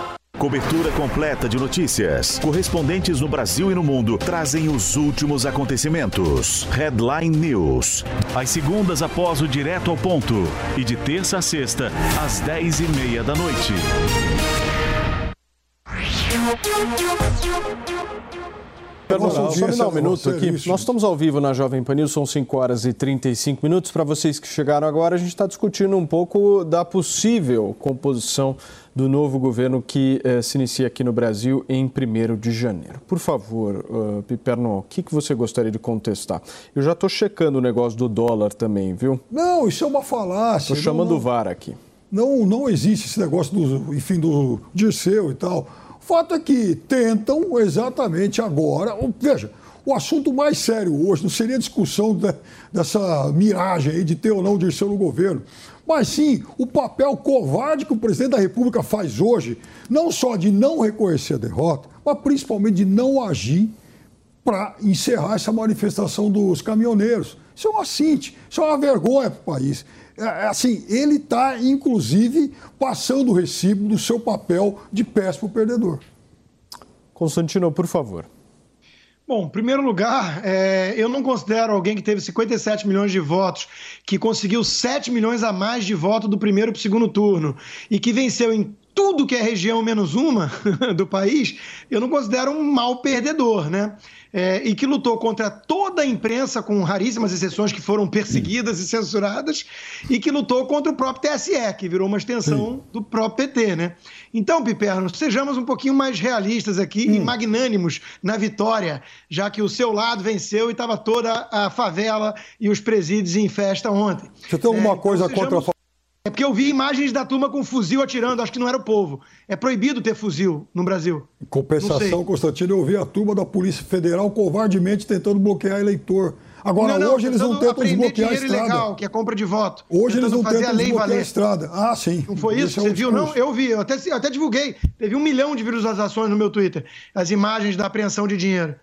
Cobertura completa de notícias. Correspondentes no Brasil e no mundo trazem os últimos acontecimentos. Headline News. Às segundas após o Direto ao Ponto. E de terça a sexta, às dez e meia da noite. Perdão, só me dá um minuto aqui. Nós estamos ao vivo na Jovem Pan News, são 5 horas e 35 minutos. Para vocês que chegaram agora, a gente está discutindo um pouco da possível composição do novo governo que eh, se inicia aqui no Brasil em 1 de janeiro. Por favor, uh, Piperno, o que, que você gostaria de contestar? Eu já estou checando o negócio do dólar também, viu? Não, isso é uma falácia. Estou chamando não, o VAR aqui. Não, não existe esse negócio do, enfim, do Dirceu e tal. O fato é que tentam exatamente agora. Veja, o assunto mais sério hoje não seria a discussão da- dessa miragem aí de ter ou não Dirceu no governo. Mas sim o papel covarde que o presidente da República faz hoje, não só de não reconhecer a derrota, mas principalmente de não agir para encerrar essa manifestação dos caminhoneiros. Isso é uma cinte, isso é uma vergonha para o país. É, é assim, ele está, inclusive, passando o recibo do seu papel de péssimo perdedor. Constantino, por favor. Bom, em primeiro lugar, é, eu não considero alguém que teve 57 milhões de votos, que conseguiu 7 milhões a mais de voto do primeiro para o segundo turno e que venceu em tudo que é região menos uma do país, eu não considero um mau perdedor, né? É, e que lutou contra toda a imprensa, com raríssimas exceções que foram perseguidas e censuradas, e que lutou contra o próprio TSE, que virou uma extensão do próprio PT, né? Então, Piperno, sejamos um pouquinho mais realistas aqui e magnânimos na vitória, já que o seu lado venceu e estava toda a favela e os presídios em festa ontem. Você tem alguma coisa sejamos- contra a É porque eu vi imagens da turma com fuzil atirando, acho que não era o povo. É proibido ter fuzil no Brasil. Em compensação. Constantino, eu vi a turma da Polícia Federal covardemente tentando bloquear eleitor. Agora, hoje eles não tentando tentam desbloquear a dinheiro estrada. ilegal, que é compra de voto. Hoje eles não fazer tentam a lei desbloquear a estrada. Ah, sim. Não foi isso? É Você o viu, não? Eu vi, eu até, eu até divulguei. Teve um milhão de visualizações no meu Twitter. As imagens da apreensão de dinheiro.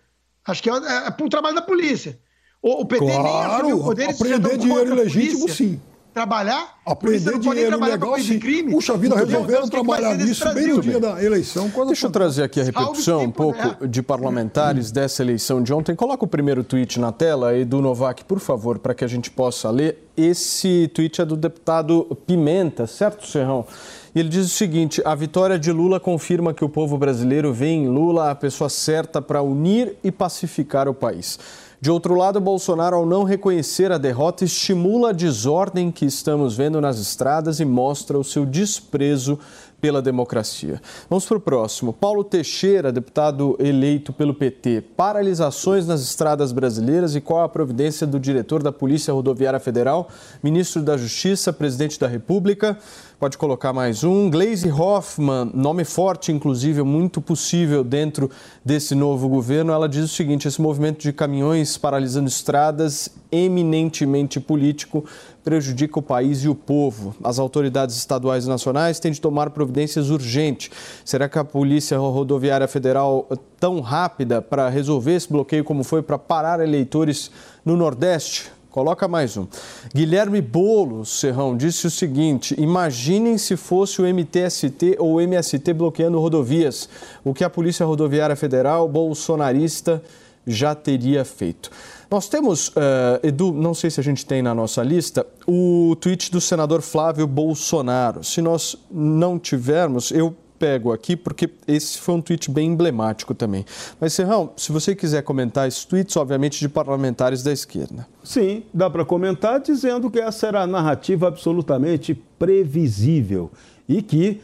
Acho que é, é, é pro trabalho da polícia. O, o PT nem Claro, assumiu o poder, apreender dinheiro ilegítimo, sim. Trabalhar? A polícia Aprender não pode trabalhar de crime. Puxa vida, resolveram o que que vai trabalhar nisso bem Brasil, no dia da eleição. Deixa eu trazer aqui a repercussão um pouco de parlamentares dessa eleição de ontem. Coloca o primeiro tweet na tela aí do Novak, por favor, para que a gente possa ler. Esse tweet é do deputado Pimenta, certo, Serrão? E ele diz o seguinte: a vitória de Lula confirma que o povo brasileiro vê em Lula a pessoa certa para unir e pacificar o país. De outro lado, Bolsonaro, ao não reconhecer a derrota, estimula a desordem que estamos vendo nas estradas e mostra o seu desprezo pela democracia. Vamos para o próximo. Paulo Teixeira, deputado eleito pelo PT. Paralisações nas estradas brasileiras e qual a providência do diretor da Polícia Rodoviária Federal, ministro da Justiça, presidente da República? Pode colocar mais um. Glaze Hoffman, nome forte, inclusive, muito possível dentro desse novo governo. Ela diz o seguinte: esse movimento de caminhões paralisando estradas, eminentemente político, prejudica o país e o povo. As autoridades estaduais e nacionais têm de tomar providências urgentes. Será que a Polícia Rodoviária Federal é tão rápida para resolver esse bloqueio como foi para parar eleitores no Nordeste? Coloca mais um. Guilherme Boulos, Serrão, disse o seguinte: imaginem se fosse o MTST ou o MST bloqueando rodovias. O que a Polícia Rodoviária Federal bolsonarista já teria feito. Nós temos, eh, Edu, não sei se a gente tem na nossa lista, o tweet do senador Flávio Bolsonaro. Se nós não tivermos, eu pego aqui, porque esse foi um tweet bem emblemático também. Mas, Serrão, se você quiser comentar esses tweets, obviamente, de parlamentares da esquerda. Sim, dá para comentar dizendo que essa era a narrativa absolutamente previsível e que,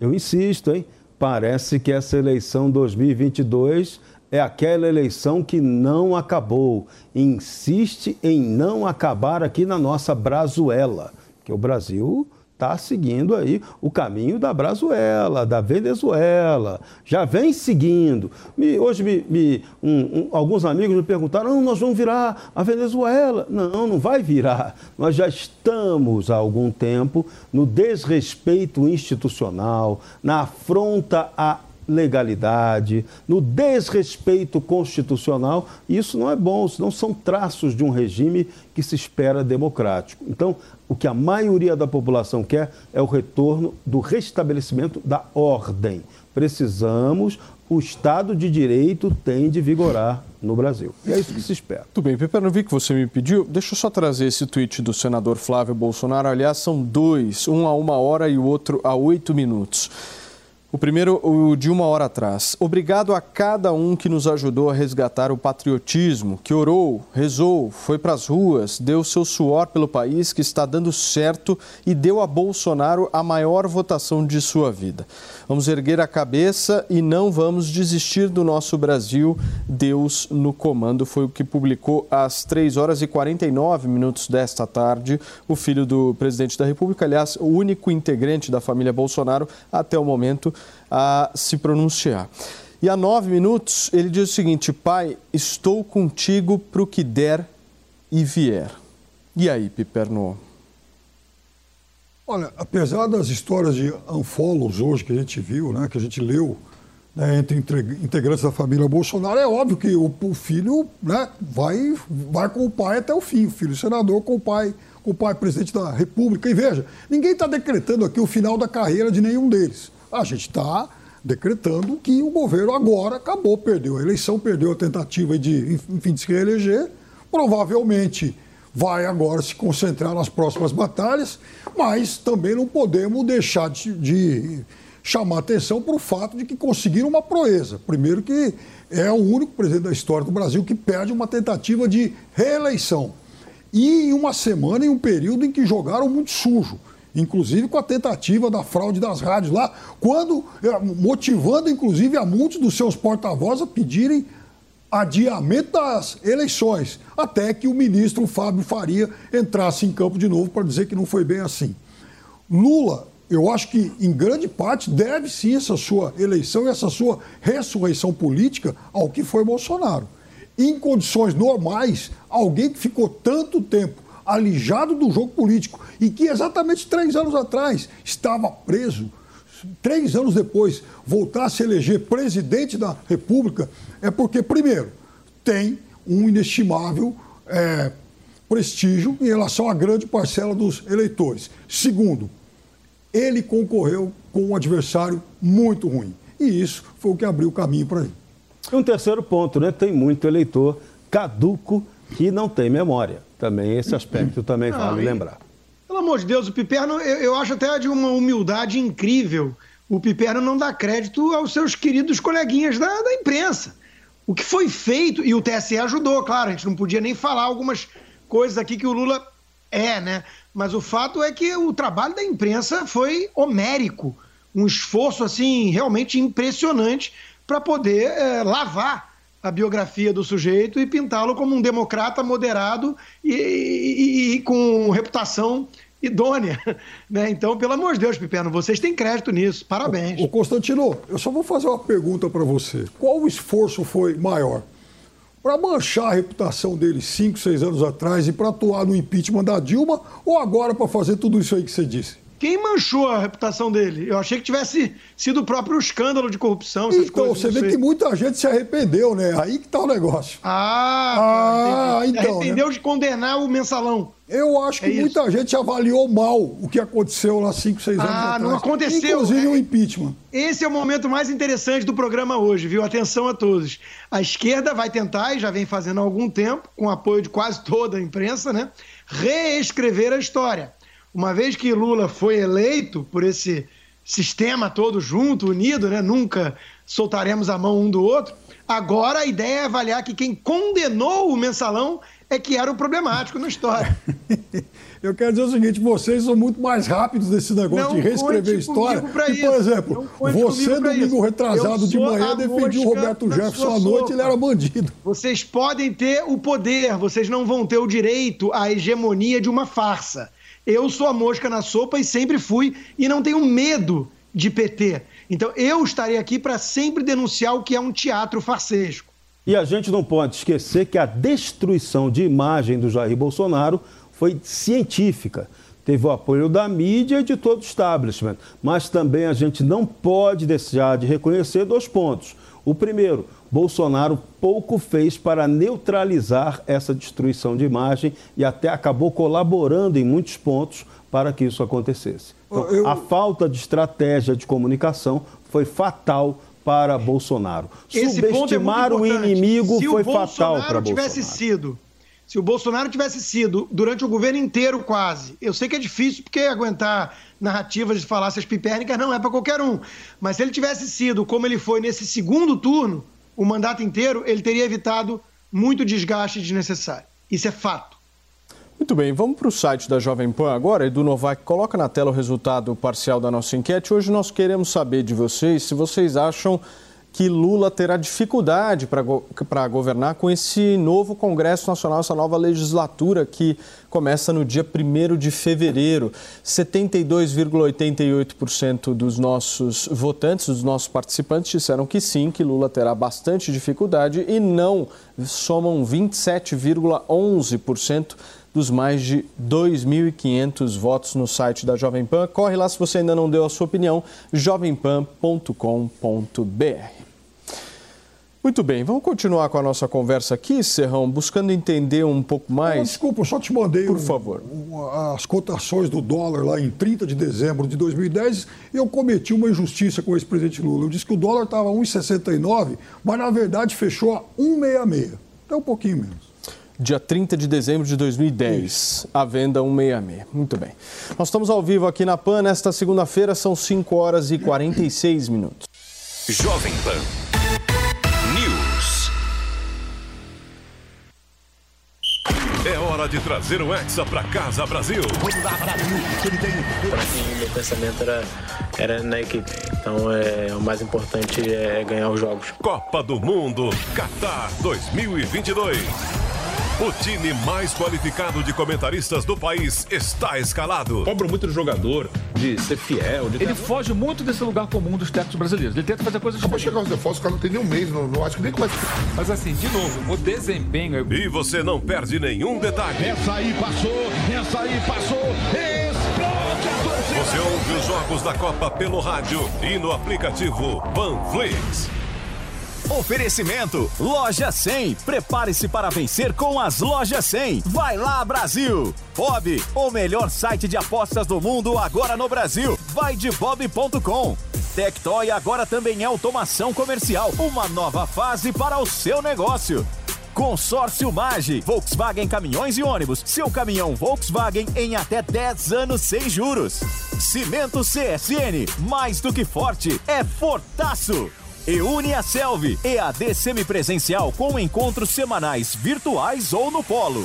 eu insisto, hein, parece que essa eleição 2022 é aquela eleição que não acabou. Insiste em não acabar aqui na nossa Brazuela, que o Brasil está seguindo aí o caminho da Brazuela, da Venezuela, já vem seguindo. Me- hoje me- me- um- um- alguns amigos me perguntaram, nós vamos virar a Venezuela. Não, não vai virar. Nós já estamos há algum tempo no desrespeito institucional, na afronta à ilegalidade, no desrespeito constitucional. E isso não é bom, isso não são traços de um regime que se espera democrático. Então, o que a maioria da população quer é o retorno do restabelecimento da ordem. Precisamos, o Estado de Direito tem de vigorar no Brasil. E é isso que se espera. Tudo bem, Pepe, não vi que você me pediu. Deixa eu só trazer esse tweet do senador Flávio Bolsonaro. Aliás, são dois, um a uma hora e o outro a oito minutos. O primeiro, o de uma hora atrás. Obrigado a cada um que nos ajudou a resgatar o patriotismo, que orou, rezou, foi para as ruas, deu seu suor pelo país que está dando certo e deu a Bolsonaro a maior votação de sua vida. Vamos erguer a cabeça e não vamos desistir do nosso Brasil. Deus no comando foi o que publicou às 3 horas e 49 minutos desta tarde o filho do presidente da República, aliás, o único integrante da família Bolsonaro até o momento a se pronunciar. E há nove minutos ele diz o seguinte: Pai, estou contigo para o que der e vier. E aí, Piperno? Olha, apesar das histórias de unfollows hoje que a gente viu, né, que a gente leu né, entre integrantes da família Bolsonaro, é óbvio que o, o, filho né, vai, vai com o pai até o fim, o filho senador com o pai, com o pai presidente da República. E veja, ninguém está decretando aqui o final da carreira de nenhum deles. A gente está decretando que o governo agora acabou, perdeu a eleição, perdeu a tentativa de, enfim, de se reeleger. Provavelmente vai agora se concentrar nas próximas batalhas, mas também não podemos deixar de, de chamar atenção para o fato de que conseguiram uma proeza. Primeiro que é o único presidente da história do Brasil que perde uma tentativa de reeleição. E em uma semana, em um período em que jogaram muito sujo. Inclusive com a tentativa da fraude das rádios lá, quando eh, motivando inclusive a muitos dos seus porta-vozes a pedirem adiamento das eleições, até que o ministro Fábio Faria entrasse em campo de novo para dizer que não foi bem assim. Lula, eu acho que em grande parte deve sim essa sua eleição e essa sua ressurreição política ao que foi Bolsonaro. Em condições normais, alguém que ficou tanto tempo alijado do jogo político e que exatamente três anos atrás estava preso três anos depois, voltar a se eleger presidente da República, é porque, primeiro, tem um inestimável é, prestígio em relação à grande parcela dos eleitores. Segundo, ele concorreu com um adversário muito ruim. E isso foi o que abriu o caminho para ele. E um terceiro ponto, né? Tem muito eleitor caduco que não tem memória. Também esse aspecto também não, vale lembrar. Pelo amor de Deus, o Piperno, eu, eu acho até de uma humildade incrível. O Piperno não dá crédito aos seus queridos coleguinhas da, da imprensa. O que foi feito, e o TSE ajudou, claro, a gente não podia nem falar algumas coisas aqui que o Lula é, né? Mas o fato é que o trabalho da imprensa foi homérico, um esforço assim realmente impressionante para poder é, lavar a biografia do sujeito e pintá-lo como um democrata moderado e, e, e com reputação idônea. Né? Então, pelo amor de Deus, Pipeno, vocês têm crédito nisso. Parabéns. Ô, Constantino, eu só vou fazer uma pergunta para você. Qual o esforço foi maior? Para manchar a reputação dele cinco, seis anos atrás e para atuar no impeachment da Dilma ou agora para fazer tudo isso aí que você disse? Quem manchou a reputação dele? Eu achei que tivesse sido o próprio escândalo de corrupção. então, coisas, você vê que muita gente se arrependeu, né? Aí que tá o negócio. Ah, ah então. Se arrependeu né? de condenar o mensalão. Eu acho que é muita gente avaliou mal o que aconteceu lá 5, 6 anos ah, atrás. Ah, não aconteceu. Inclusive é, o impeachment. Esse é o momento mais interessante do programa hoje, viu? Atenção a todos. A esquerda vai tentar, e já vem fazendo há algum tempo, com apoio de quase toda a imprensa, né? Reescrever a história uma vez que Lula foi eleito por esse sistema todo junto, unido, né? nunca soltaremos a mão um do outro. Agora a ideia é avaliar que quem condenou o mensalão é que era o problemático na história. Eu quero dizer o seguinte: vocês são muito mais rápidos nesse negócio não de reescrever história. Que, por exemplo, você, domingo retrasado de manhã, defendia o Roberto Jefferson à noite, ele era bandido. Vocês podem ter o poder, vocês não vão ter o direito à hegemonia de uma farsa. Eu sou a mosca na sopa e sempre fui, e não tenho medo de PT. Então eu estarei aqui para sempre denunciar o que é um teatro farsesco. E a gente não pode esquecer que a destruição de imagem do Jair Bolsonaro foi científica. teve o apoio da mídia e de todo o establishment. Mas também a gente não pode deixar de reconhecer dois pontos. O primeiro, Bolsonaro pouco fez para neutralizar essa destruição de imagem e até acabou colaborando em muitos pontos para que isso acontecesse. Então, Eu- A falta de estratégia de comunicação foi fatal para Bolsonaro. Esse é Subestimar o importante. inimigo Se foi o fatal Bolsonaro para tivesse Bolsonaro. sido, se o Bolsonaro tivesse sido durante o governo inteiro quase, eu sei que é difícil porque aguentar narrativas de falácias pipérnicas não é para qualquer um, mas se ele tivesse sido como ele foi nesse segundo turno, o mandato inteiro, ele teria evitado muito desgaste desnecessário. Isso é fato. Muito bem, vamos para o site da Jovem Pan agora. Edu Novak, coloca na tela o resultado parcial da nossa enquete. Hoje nós queremos saber de vocês se vocês acham que Lula terá dificuldade para go governar com esse novo Congresso Nacional, essa nova legislatura que começa no dia 1 de fevereiro. 72,88% dos nossos votantes, dos nossos participantes, disseram que sim, que Lula terá bastante dificuldade e não somam 27,11% dos mais de 2.500 votos no site da Jovem Pan. Corre lá se você ainda não deu a sua opinião, jovempan.com.br. Muito bem, vamos continuar com a nossa conversa aqui, Serrão, buscando entender um pouco mais. Desculpa, eu só te mandei Por um- favor. um- as cotações do dólar lá em 30 de dezembro de 2010 e eu cometi uma injustiça com o ex-presidente Lula. Eu disse que o dólar estava 1,69, mas na verdade fechou a 1,66. Então um pouquinho menos. Dia 30 de dezembro de 2010, a venda 166. Muito bem. Nós estamos ao vivo aqui na PAN. Nesta segunda-feira são 5 horas e 46 minutos. Jovem Pan hora de trazer o Hexa pra casa, Brasil. Pra mim, meu pensamento era, era na equipe. Então, é, o mais importante é ganhar os jogos. Copa do Mundo Qatar 2022. O time mais qualificado de comentaristas do país está escalado. Cobra muito do jogador, de ser fiel. Ele foge muito desse lugar comum dos técnicos brasileiros. Ele tenta fazer coisas Acabou de chegar os defaults, o cara não tem nem um mês, não, não acho que nem começa. Mas assim, de novo, o desempenho é E você não perde nenhum detalhe. Essa aí passou, essa aí passou, explode a torcida. Você ouve os jogos da Copa pelo rádio e no aplicativo Panflix. Oferecimento Loja 100. Prepare-se para vencer com as Lojas 100. Vai lá, Brasil! Bob, o melhor site de apostas do mundo agora no Brasil. Vai de bob.com. Tectoy agora também é automação comercial. Uma nova fase para o seu negócio. Consórcio Mage, Volkswagen Caminhões e Ônibus. Seu caminhão Volkswagen em até 10 anos sem juros. Cimento CSN, mais do que forte, é fortaço. E une a Selvi, EAD semipresencial com encontros semanais virtuais ou no polo.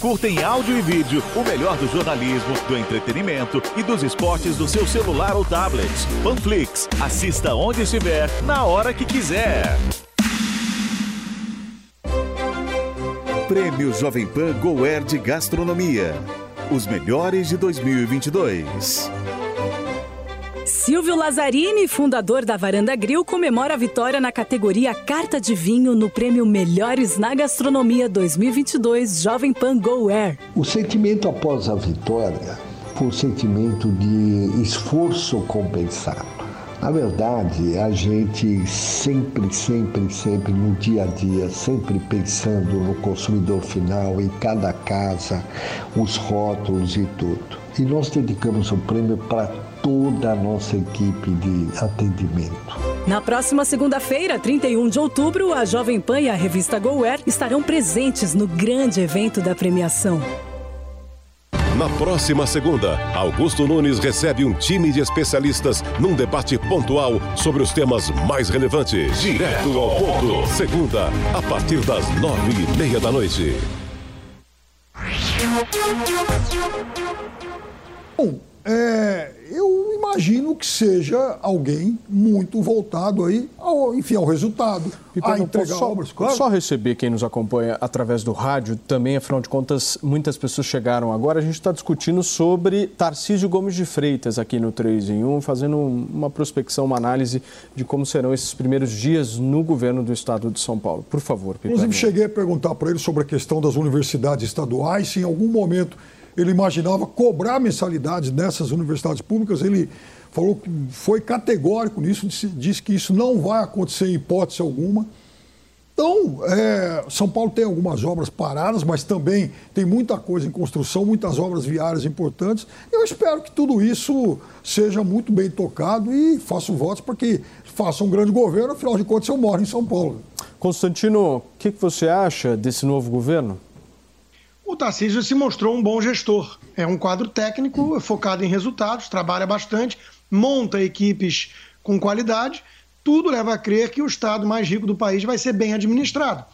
Curta em áudio e vídeo o melhor do jornalismo, do entretenimento e dos esportes do seu celular ou tablet. Panflix. Assista onde estiver, na hora que quiser. Prêmio Jovem Pan Goer de Gastronomia. Os melhores de 2022. Silvio Lazzarini, fundador da Varanda Grill, comemora a vitória na categoria Carta de Vinho no prêmio Melhores na Gastronomia 2022 Jovem Pan Go Air. O sentimento após a vitória foi um sentimento de esforço compensado. Na verdade, a gente sempre, sempre, sempre no dia a dia, sempre pensando no consumidor final, em cada casa, os rótulos e tudo. E nós dedicamos o prêmio para toda a nossa equipe de atendimento. Na próxima segunda-feira, 31 de outubro, a Jovem Pan e a revista Go Air estarão presentes no grande evento da premiação. Na próxima segunda, Augusto Nunes recebe um time de especialistas num debate pontual sobre os temas mais relevantes. Direto ao ponto. Segunda, a partir das nove e meia da noite. Bom, é, eu imagino que seja alguém muito voltado aí, ao, enfim, ao resultado, Piper, a entregar só, obras. Claro. só receber quem nos acompanha através do rádio também, afinal de contas, muitas pessoas chegaram agora. A gente está discutindo sobre Tarcísio Gomes de Freitas aqui no 3 em 1, fazendo uma prospecção, uma análise de como serão esses primeiros dias no governo do estado de São Paulo. Por favor, Piper. Inclusive, cheguei a perguntar para ele sobre a questão das universidades estaduais, se em algum momento ele imaginava cobrar mensalidades nessas universidades públicas. Ele falou que foi categórico nisso, disse, disse que isso não vai acontecer em hipótese alguma. Então, é, São Paulo tem algumas obras paradas, mas também tem muita coisa em construção, muitas obras viárias importantes. Eu espero que tudo isso seja muito bem tocado e faço votos para que faça um grande governo, afinal de contas eu moro em São Paulo. Constantino, o que, que você acha desse novo governo? O Tarcísio se mostrou um bom gestor. É um quadro técnico focado em resultados, trabalha bastante, monta equipes com qualidade. Tudo leva a crer que o estado mais rico do país vai ser bem administrado.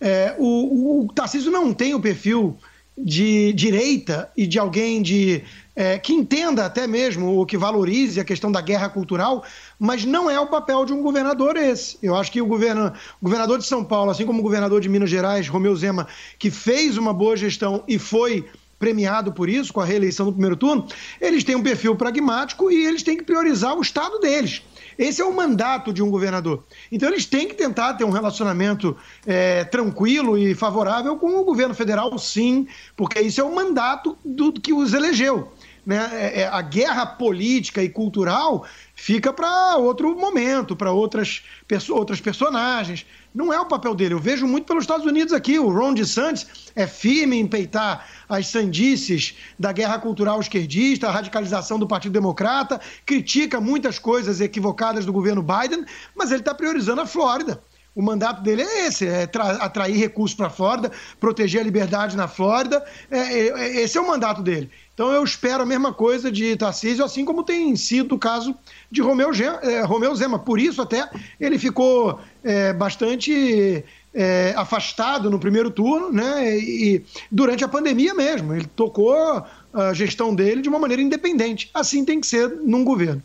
É, o, o Tarcísio não tem o perfil de direita e de alguém de é, que entenda até mesmo ou que valorize a questão da guerra cultural, mas não é o papel de um governador esse. Eu acho que o, o governador de São Paulo, assim como o governador de Minas Gerais, Romeu Zema, que fez uma boa gestão e foi premiado por isso, com a reeleição no primeiro turno, eles têm um perfil pragmático e eles têm que priorizar o estado deles. Esse é o mandato de um governador. Então, eles têm que tentar ter um relacionamento é, tranquilo e favorável com o governo federal, sim, porque isso é o mandato do que os elegeu. Né? É, é, a guerra política e cultural fica para outro momento, para outras, outras personagens. Não é o papel dele. Eu vejo muito pelos Estados Unidos aqui. O Ron DeSantis é firme em peitar as sandices da guerra cultural esquerdista, a radicalização do Partido Democrata, critica muitas coisas equivocadas do governo Biden, mas ele está priorizando a Flórida. O mandato dele é esse: é atrair recursos para a Flórida, proteger a liberdade na Flórida. É, é, esse é o mandato dele. Então eu espero a mesma coisa de Tarcísio, assim como tem sido o caso de Romeu, é, Romeu Zema. Por isso, até, ele ficou é, bastante é, afastado no primeiro turno, né? E durante a pandemia mesmo. Ele tocou a gestão dele de uma maneira independente. Assim tem que ser num governo.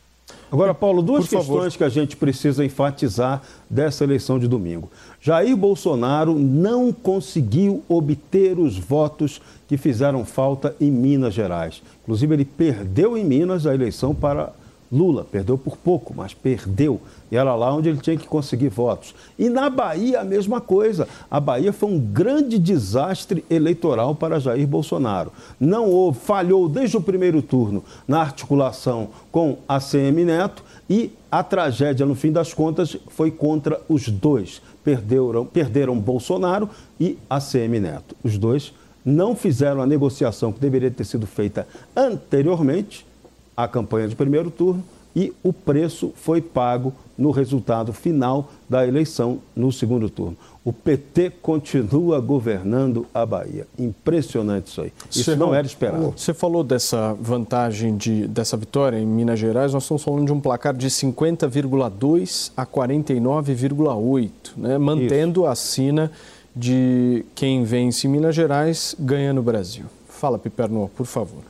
Agora, Paulo, duas Por questões favor. que a gente precisa enfatizar dessa eleição de domingo. Jair Bolsonaro não conseguiu obter os votos que fizeram falta em Minas Gerais. Inclusive, ele perdeu em Minas a eleição para Lula. Perdeu por pouco, mas perdeu. E era lá onde ele tinha que conseguir votos. E na Bahia, a mesma coisa. A Bahia foi um grande desastre eleitoral para Jair Bolsonaro. Não houve, falhou desde o primeiro turno na articulação com a CM Neto e a tragédia, no fim das contas, foi contra os dois. Perderam, perderam Bolsonaro e a CM Neto. Os dois não fizeram a negociação que deveria ter sido feita anteriormente à campanha de primeiro turno e o preço foi pago no resultado final da eleição no segundo turno. O PT continua governando a Bahia. Impressionante isso aí. Isso não era esperado. Você falou dessa vantagem, de, dessa vitória em Minas Gerais. Nós estamos falando de um placar de 50,2 a 49,8, né? mantendo isso. a sina de quem vence em Minas Gerais ganha no Brasil. Fala, Piperno, por favor.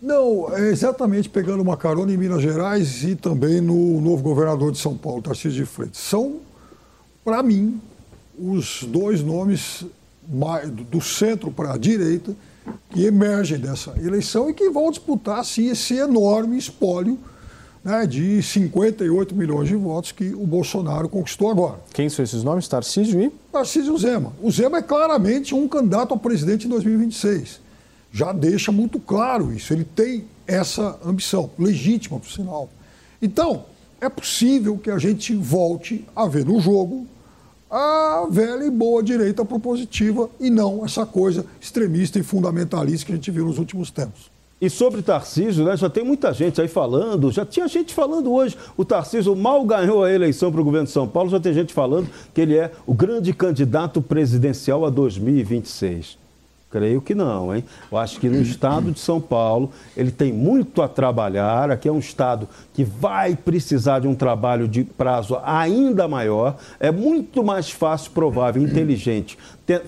Não, é exatamente pegando uma carona em Minas Gerais e também no novo governador de São Paulo, Tarcísio de Freitas. São, para mim, os dois nomes do centro para a direita que emergem dessa eleição e que vão disputar, sim, esse enorme espólio né, de 58 milhões de votos que o Bolsonaro conquistou agora. Quem são esses nomes? Tarcísio e? Tarcísio Zema. O Zema é claramente um candidato a presidente em 2026. Já deixa muito claro isso. Ele tem essa ambição, legítima, por sinal. Então, é possível que a gente volte a ver no jogo a velha e boa direita propositiva e não essa coisa extremista e fundamentalista que a gente viu nos últimos tempos. E sobre Tarcísio, né, já tem muita gente aí falando, já tinha gente falando hoje. O Tarcísio mal ganhou a eleição para o governo de São Paulo, já tem gente falando que ele é o grande candidato presidencial a 2026. Creio que não, hein? Eu acho que no estado de São Paulo ele tem muito a trabalhar. Aqui é um estado que vai precisar de um trabalho de prazo ainda maior. É muito mais fácil, provável, inteligente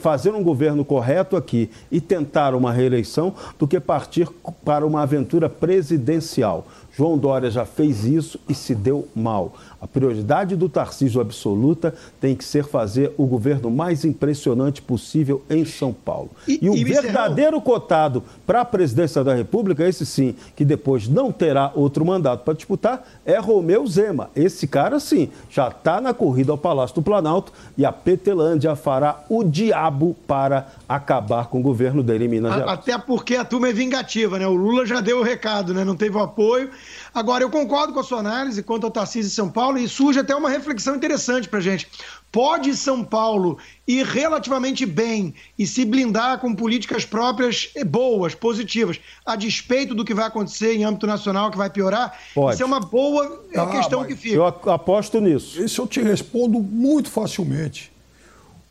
fazer um governo correto aqui e tentar uma reeleição do que partir para uma aventura presidencial. João Dória já fez isso e se deu mal. A prioridade do Tarcísio absoluta tem que ser fazer o governo mais impressionante possível em São Paulo. E, e o e verdadeiro cotado para a presidência da República, esse sim, que depois não terá outro mandato para disputar, é Romeu Zema. Esse cara, sim, já está na corrida ao Palácio do Planalto e a Petelândia fará o diabo para acabar com o governo dele em Minas Gerais. Até porque a turma é vingativa, né? O Lula já deu o recado, né? Não teve o apoio. Agora, eu concordo com a sua análise quanto ao Tarcísio e São Paulo e surge até uma reflexão interessante para gente. Pode São Paulo ir relativamente bem e se blindar com políticas próprias boas, positivas, a despeito do que vai acontecer em âmbito nacional, que vai piorar? Pode. Isso é uma boa ah, questão que fica. Eu aposto nisso. Isso eu te respondo muito facilmente.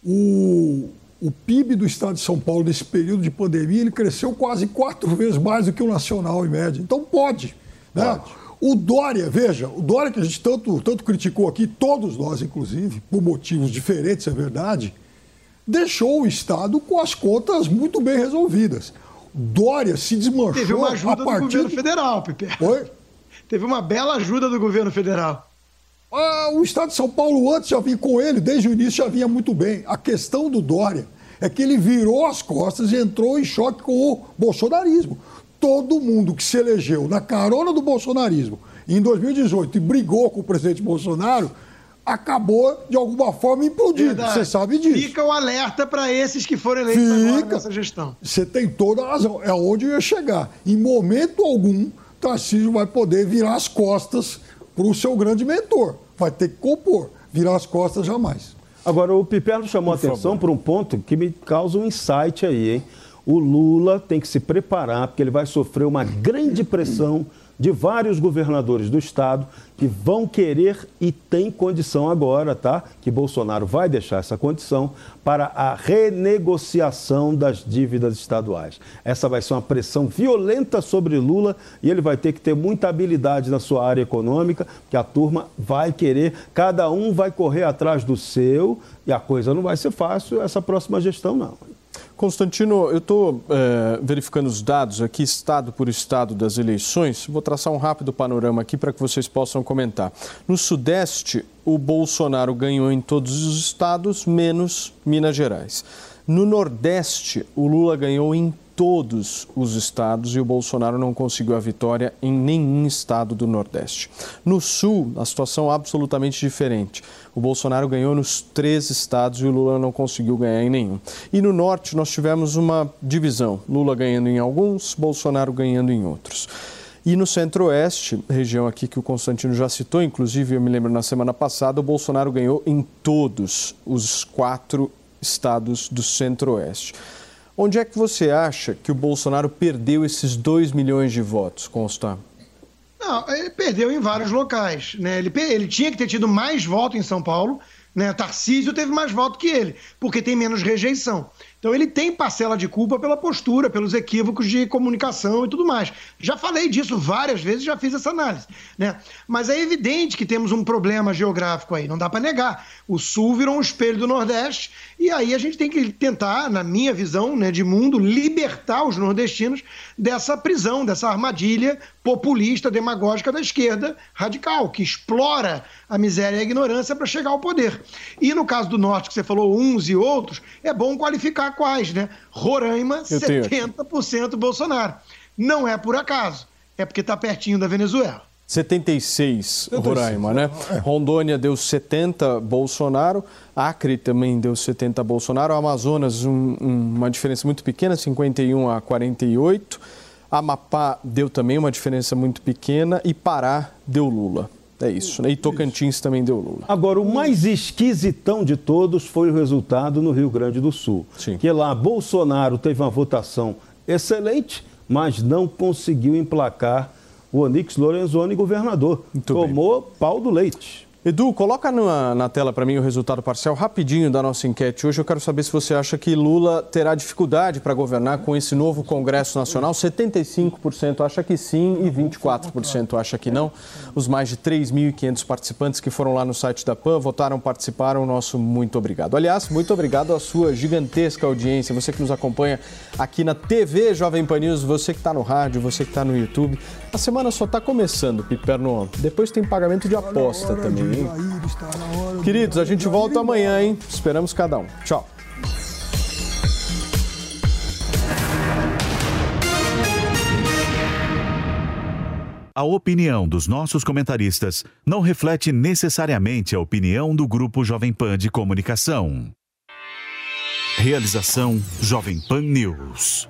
O, o PIB do estado de São Paulo nesse período de pandemia ele cresceu quase quatro vezes mais do que o nacional em média. Então pode. Né? O Dória, veja, o Dória que a gente tanto, tanto criticou aqui, todos nós, inclusive, por motivos diferentes, é verdade, deixou o Estado com as contas muito bem resolvidas. Dória se desmanchou. Teve uma ajuda do governo federal, Pepe. Oi? Teve uma bela ajuda do governo federal. Ah, o Estado de São Paulo antes já vinha com ele, desde o início já vinha muito bem. A questão do Dória é que ele virou as costas e entrou em choque com o bolsonarismo todo mundo que se elegeu na carona do bolsonarismo em 2018 e brigou com o presidente Bolsonaro acabou de alguma forma implodido. Verdade. Você sabe disso. Fica o alerta para esses que foram eleitos Fica. agora nessa gestão. Você tem toda a razão. É onde eu ia chegar. Em momento algum, Tarcísio vai poder virar as costas para o seu grande mentor. Vai ter que compor. Virar as costas jamais. Agora, o Piperno chamou Por atenção por um ponto que me causa um insight aí, hein? O Lula tem que se preparar, porque ele vai sofrer uma grande pressão de vários governadores do estado que vão querer e tem condição agora, tá? Que Bolsonaro vai deixar essa condição para a renegociação das dívidas estaduais. Essa vai ser uma pressão violenta sobre Lula e ele vai ter que ter muita habilidade na sua área econômica, que a turma vai querer, cada um vai correr atrás do seu e a coisa não vai ser fácil essa próxima gestão não. Constantino, eu estou é, verificando os dados aqui, estado por estado das eleições. Vou traçar um rápido panorama aqui para que vocês possam comentar. No Sudeste, o Bolsonaro ganhou em todos os estados, menos Minas Gerais. No Nordeste, o Lula ganhou em todos os estados e o Bolsonaro não conseguiu a vitória em nenhum estado do Nordeste. No Sul, a situação é absolutamente diferente. O Bolsonaro ganhou nos três estados e o Lula não conseguiu ganhar em nenhum. E no Norte, nós tivemos uma divisão: Lula ganhando em alguns, Bolsonaro ganhando em outros. E no Centro-Oeste, região aqui que o Constantino já citou, inclusive eu me lembro na semana passada, o Bolsonaro ganhou em todos os quatro estados do Centro-Oeste. Onde é que você acha que o Bolsonaro perdeu esses 2 milhões de votos, Constar? Não, ele perdeu em vários locais. Né? Ele, ele tinha que ter tido mais voto em São Paulo. Né? Tarcísio teve mais voto que ele, porque tem menos rejeição. Então ele tem parcela de culpa pela postura, pelos equívocos de comunicação e tudo mais. Já falei disso várias vezes, já fiz essa análise, né? Mas é evidente que temos um problema geográfico aí, não dá para negar. O Sul virou um espelho do Nordeste e aí a gente tem que tentar, na minha visão, né, de mundo, libertar os nordestinos dessa prisão, dessa armadilha populista, demagógica da esquerda radical, que explora a miséria e a ignorância para chegar ao poder. E no caso do Norte, que você falou uns e outros, é bom qualificar quais, né? Roraima, 70% Bolsonaro. Não é por acaso, é porque está pertinho da Venezuela. 76, Roraima, né? É. Rondônia deu 70 Bolsonaro, Acre também deu 70 Bolsonaro, Amazonas um, um, uma diferença muito pequena, 51 a 48. Amapá deu também uma diferença muito pequena e Pará deu Lula. É isso, né? E Tocantins isso. também deu Lula. Agora, o mais esquisitão de todos foi o resultado no Rio Grande do Sul. Sim. Que lá Bolsonaro teve uma votação excelente, mas não conseguiu emplacar o Onix Lorenzoni governador. Muito Tomou bem. pau do leite. Edu, coloca na, na tela para mim o resultado parcial rapidinho da nossa enquete. Hoje eu quero saber se você acha que Lula terá dificuldade para governar com esse novo Congresso Nacional. 75% acha que sim e 24% acha que não. Os mais de 3.500 participantes que foram lá no site da PAN votaram, participaram. Nosso muito obrigado. Aliás, muito obrigado à sua gigantesca audiência. Você que nos acompanha aqui na TV Jovem Pan News, você que está no rádio, você que está no YouTube. A semana só está começando, Piperno. Depois tem pagamento de aposta também, hein? Queridos, a gente volta amanhã, hein? Esperamos cada um. Tchau. A opinião dos nossos comentaristas não reflete necessariamente a opinião do Grupo Jovem Pan de Comunicação. Realização Jovem Pan News.